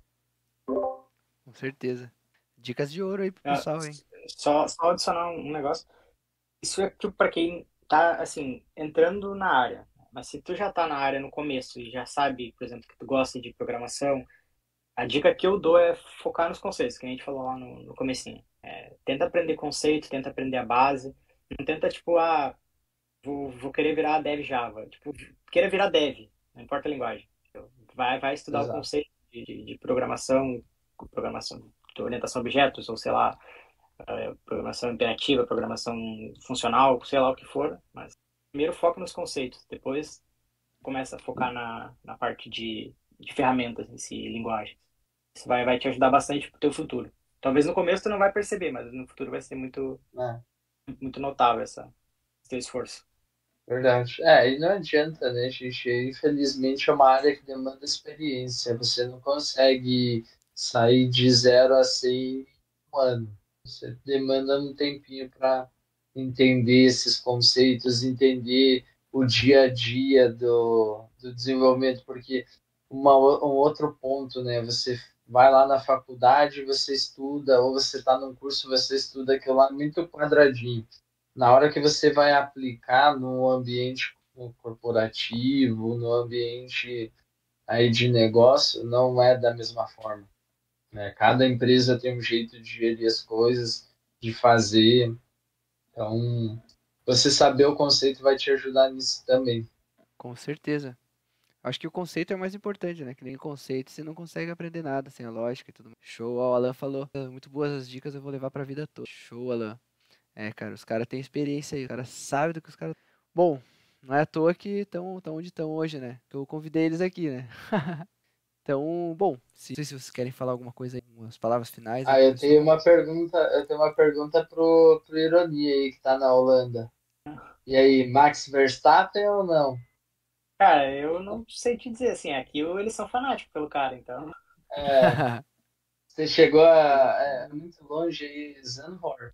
Com certeza. Dicas de ouro aí pro ah, pessoal, hein? Só, só adicionar um negócio isso é tipo para quem tá assim entrando na área. Mas se tu já tá na área no começo e já sabe, por exemplo, que tu gosta de programação, a dica que eu dou é focar nos conceitos, que a gente falou lá no, no comecinho. É, tenta aprender conceito, tenta aprender a base. Não tenta, tipo, ah, vou, vou querer virar dev Java. Tipo, queira virar dev, não importa a linguagem. Vai, vai estudar Exato. o conceito de, de, de programação, programação, de orientação a objetos, ou sei lá, é, programação imperativa, programação funcional, sei lá o que for, mas primeiro foca nos conceitos, depois começa a focar na, na parte de, de ferramentas em si, linguagens. Isso vai, vai te ajudar bastante pro teu futuro. Talvez no começo tu não vai perceber, mas no futuro vai ser muito, é. muito notável essa, esse teu esforço. Verdade. É, e não adianta, né, gente? Infelizmente é uma área que demanda experiência. Você não consegue sair de zero a 100 em um ano. Você demanda um tempinho para entender esses conceitos, entender o dia a dia do, do desenvolvimento, porque uma, um outro ponto, né? Você vai lá na faculdade, você estuda, ou você está num curso, você estuda aquilo lá muito quadradinho. Na hora que você vai aplicar no ambiente corporativo, no ambiente aí de negócio, não é da mesma forma. Né? Cada empresa tem um jeito de gerir as coisas, de fazer. Então, você saber o conceito vai te ajudar nisso também. Com certeza. Acho que o conceito é o mais importante, né? Que nem conceito você não consegue aprender nada sem a lógica e tudo mais. Show, o Alan falou. Muito boas as dicas, eu vou levar pra vida toda. Show, Alan. É, cara, os caras têm experiência aí, os caras sabem do que os caras. Bom, não é à toa que estão onde estão hoje, né? Que eu convidei eles aqui, né? Então, bom, se, se vocês querem falar alguma coisa aí, umas palavras finais. Ah, eu tenho uma pergunta, eu tenho uma pergunta pro, pro Ironia aí, que tá na Holanda. E aí, Max Verstappen ou não? Cara, eu não sei te dizer, assim, aqui eles são fanáticos pelo cara, então. É, você chegou a, é, muito longe aí, Zandvoort?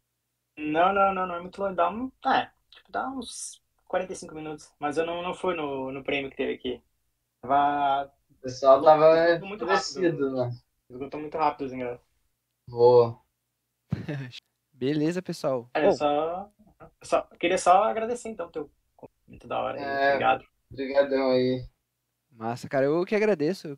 Não, não, não, não é muito longe, dá um, é, tipo, dá uns 45 minutos, mas eu não, não fui no, no prêmio que teve aqui. Tava o pessoal tava muito crescido, né? Esgotou muito rápido os ingressos. Boa. Beleza, pessoal. É, só, só, queria só agradecer então teu muito da hora. É, obrigado. Obrigadão aí. Massa, cara. Eu que agradeço.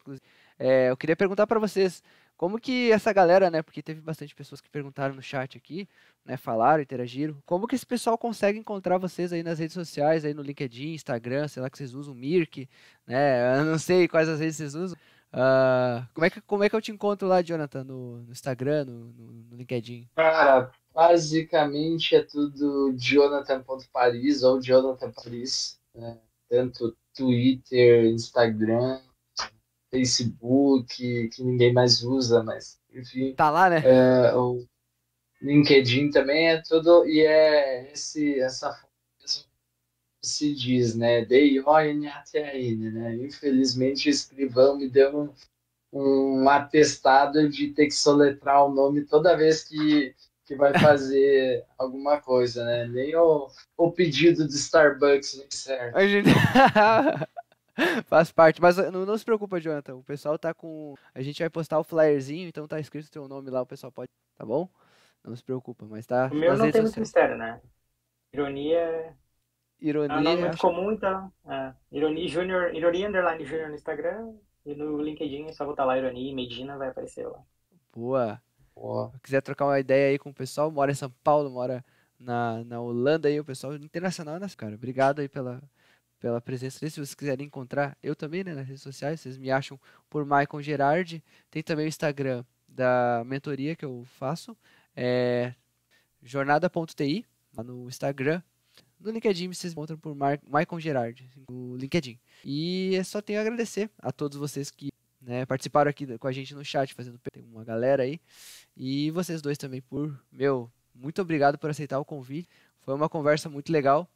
É, eu queria perguntar para vocês como que essa galera, né? Porque teve bastante pessoas que perguntaram no chat aqui, né? Falaram, interagiram. Como que esse pessoal consegue encontrar vocês aí nas redes sociais, aí no LinkedIn, Instagram, sei lá que vocês usam, Mirk, né? Eu não sei quais as redes vocês usam. Uh, como, é que, como é que eu te encontro lá, Jonathan, no, no Instagram, no, no, no, LinkedIn? Cara, basicamente é tudo jonathan.paris ou Jonathan Paris, né? tanto Twitter, Instagram, Facebook, que ninguém mais usa, mas enfim. Tá lá, né? É, o LinkedIn também é tudo, e é esse, essa se diz, né? D-I-O-N-A-T-A-N, né? Infelizmente o escrivão me deu um, um atestado de ter que soletrar o nome toda vez que, que vai fazer alguma coisa, né? Nem o, o pedido de Starbucks não serve. A gente... Faz parte, mas não, não se preocupa, Jonathan. O pessoal tá com. A gente vai postar o flyerzinho, então tá escrito o teu nome lá, o pessoal pode. Tá bom? Não se preocupa, mas tá. O meu não tem muito mistério, né? Ironia é Ironia. é um nome muito acho- comum, então. É. Ironia Júnior, Ironia Underline Júnior no Instagram e no LinkedIn é só botar lá Ironia e Medina vai aparecer lá. Boa. Pô, Se quiser trocar uma ideia aí com o pessoal, mora em São Paulo, mora na, na Holanda aí, o pessoal internacional, né, cara? Obrigado aí pela, pela presença ali. Se vocês quiserem encontrar, eu também, né, nas redes sociais, vocês me acham por Maicon Gerardi. Tem também o Instagram da mentoria que eu faço, é jornada.ti, lá no Instagram. No LinkedIn vocês encontram por Mar Maicon Gerardi, no LinkedIn. E só tenho a agradecer a todos vocês que né, participaram aqui com a gente no chat, fazendo tem uma galera aí. E vocês dois também por, meu, muito obrigado por aceitar o convite. Foi uma conversa muito legal.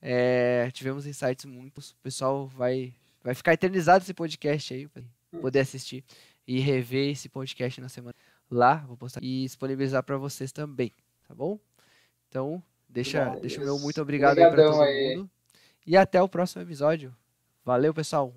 É, tivemos insights muitos. O pessoal vai, vai ficar eternizado esse podcast aí, pra poder assistir e rever esse podcast na semana lá. Vou postar e disponibilizar para vocês também, tá bom? Então, deixa, deixa o meu muito obrigado aí para Obrigadão todo aí. mundo. E até o próximo episódio. Valeu, pessoal.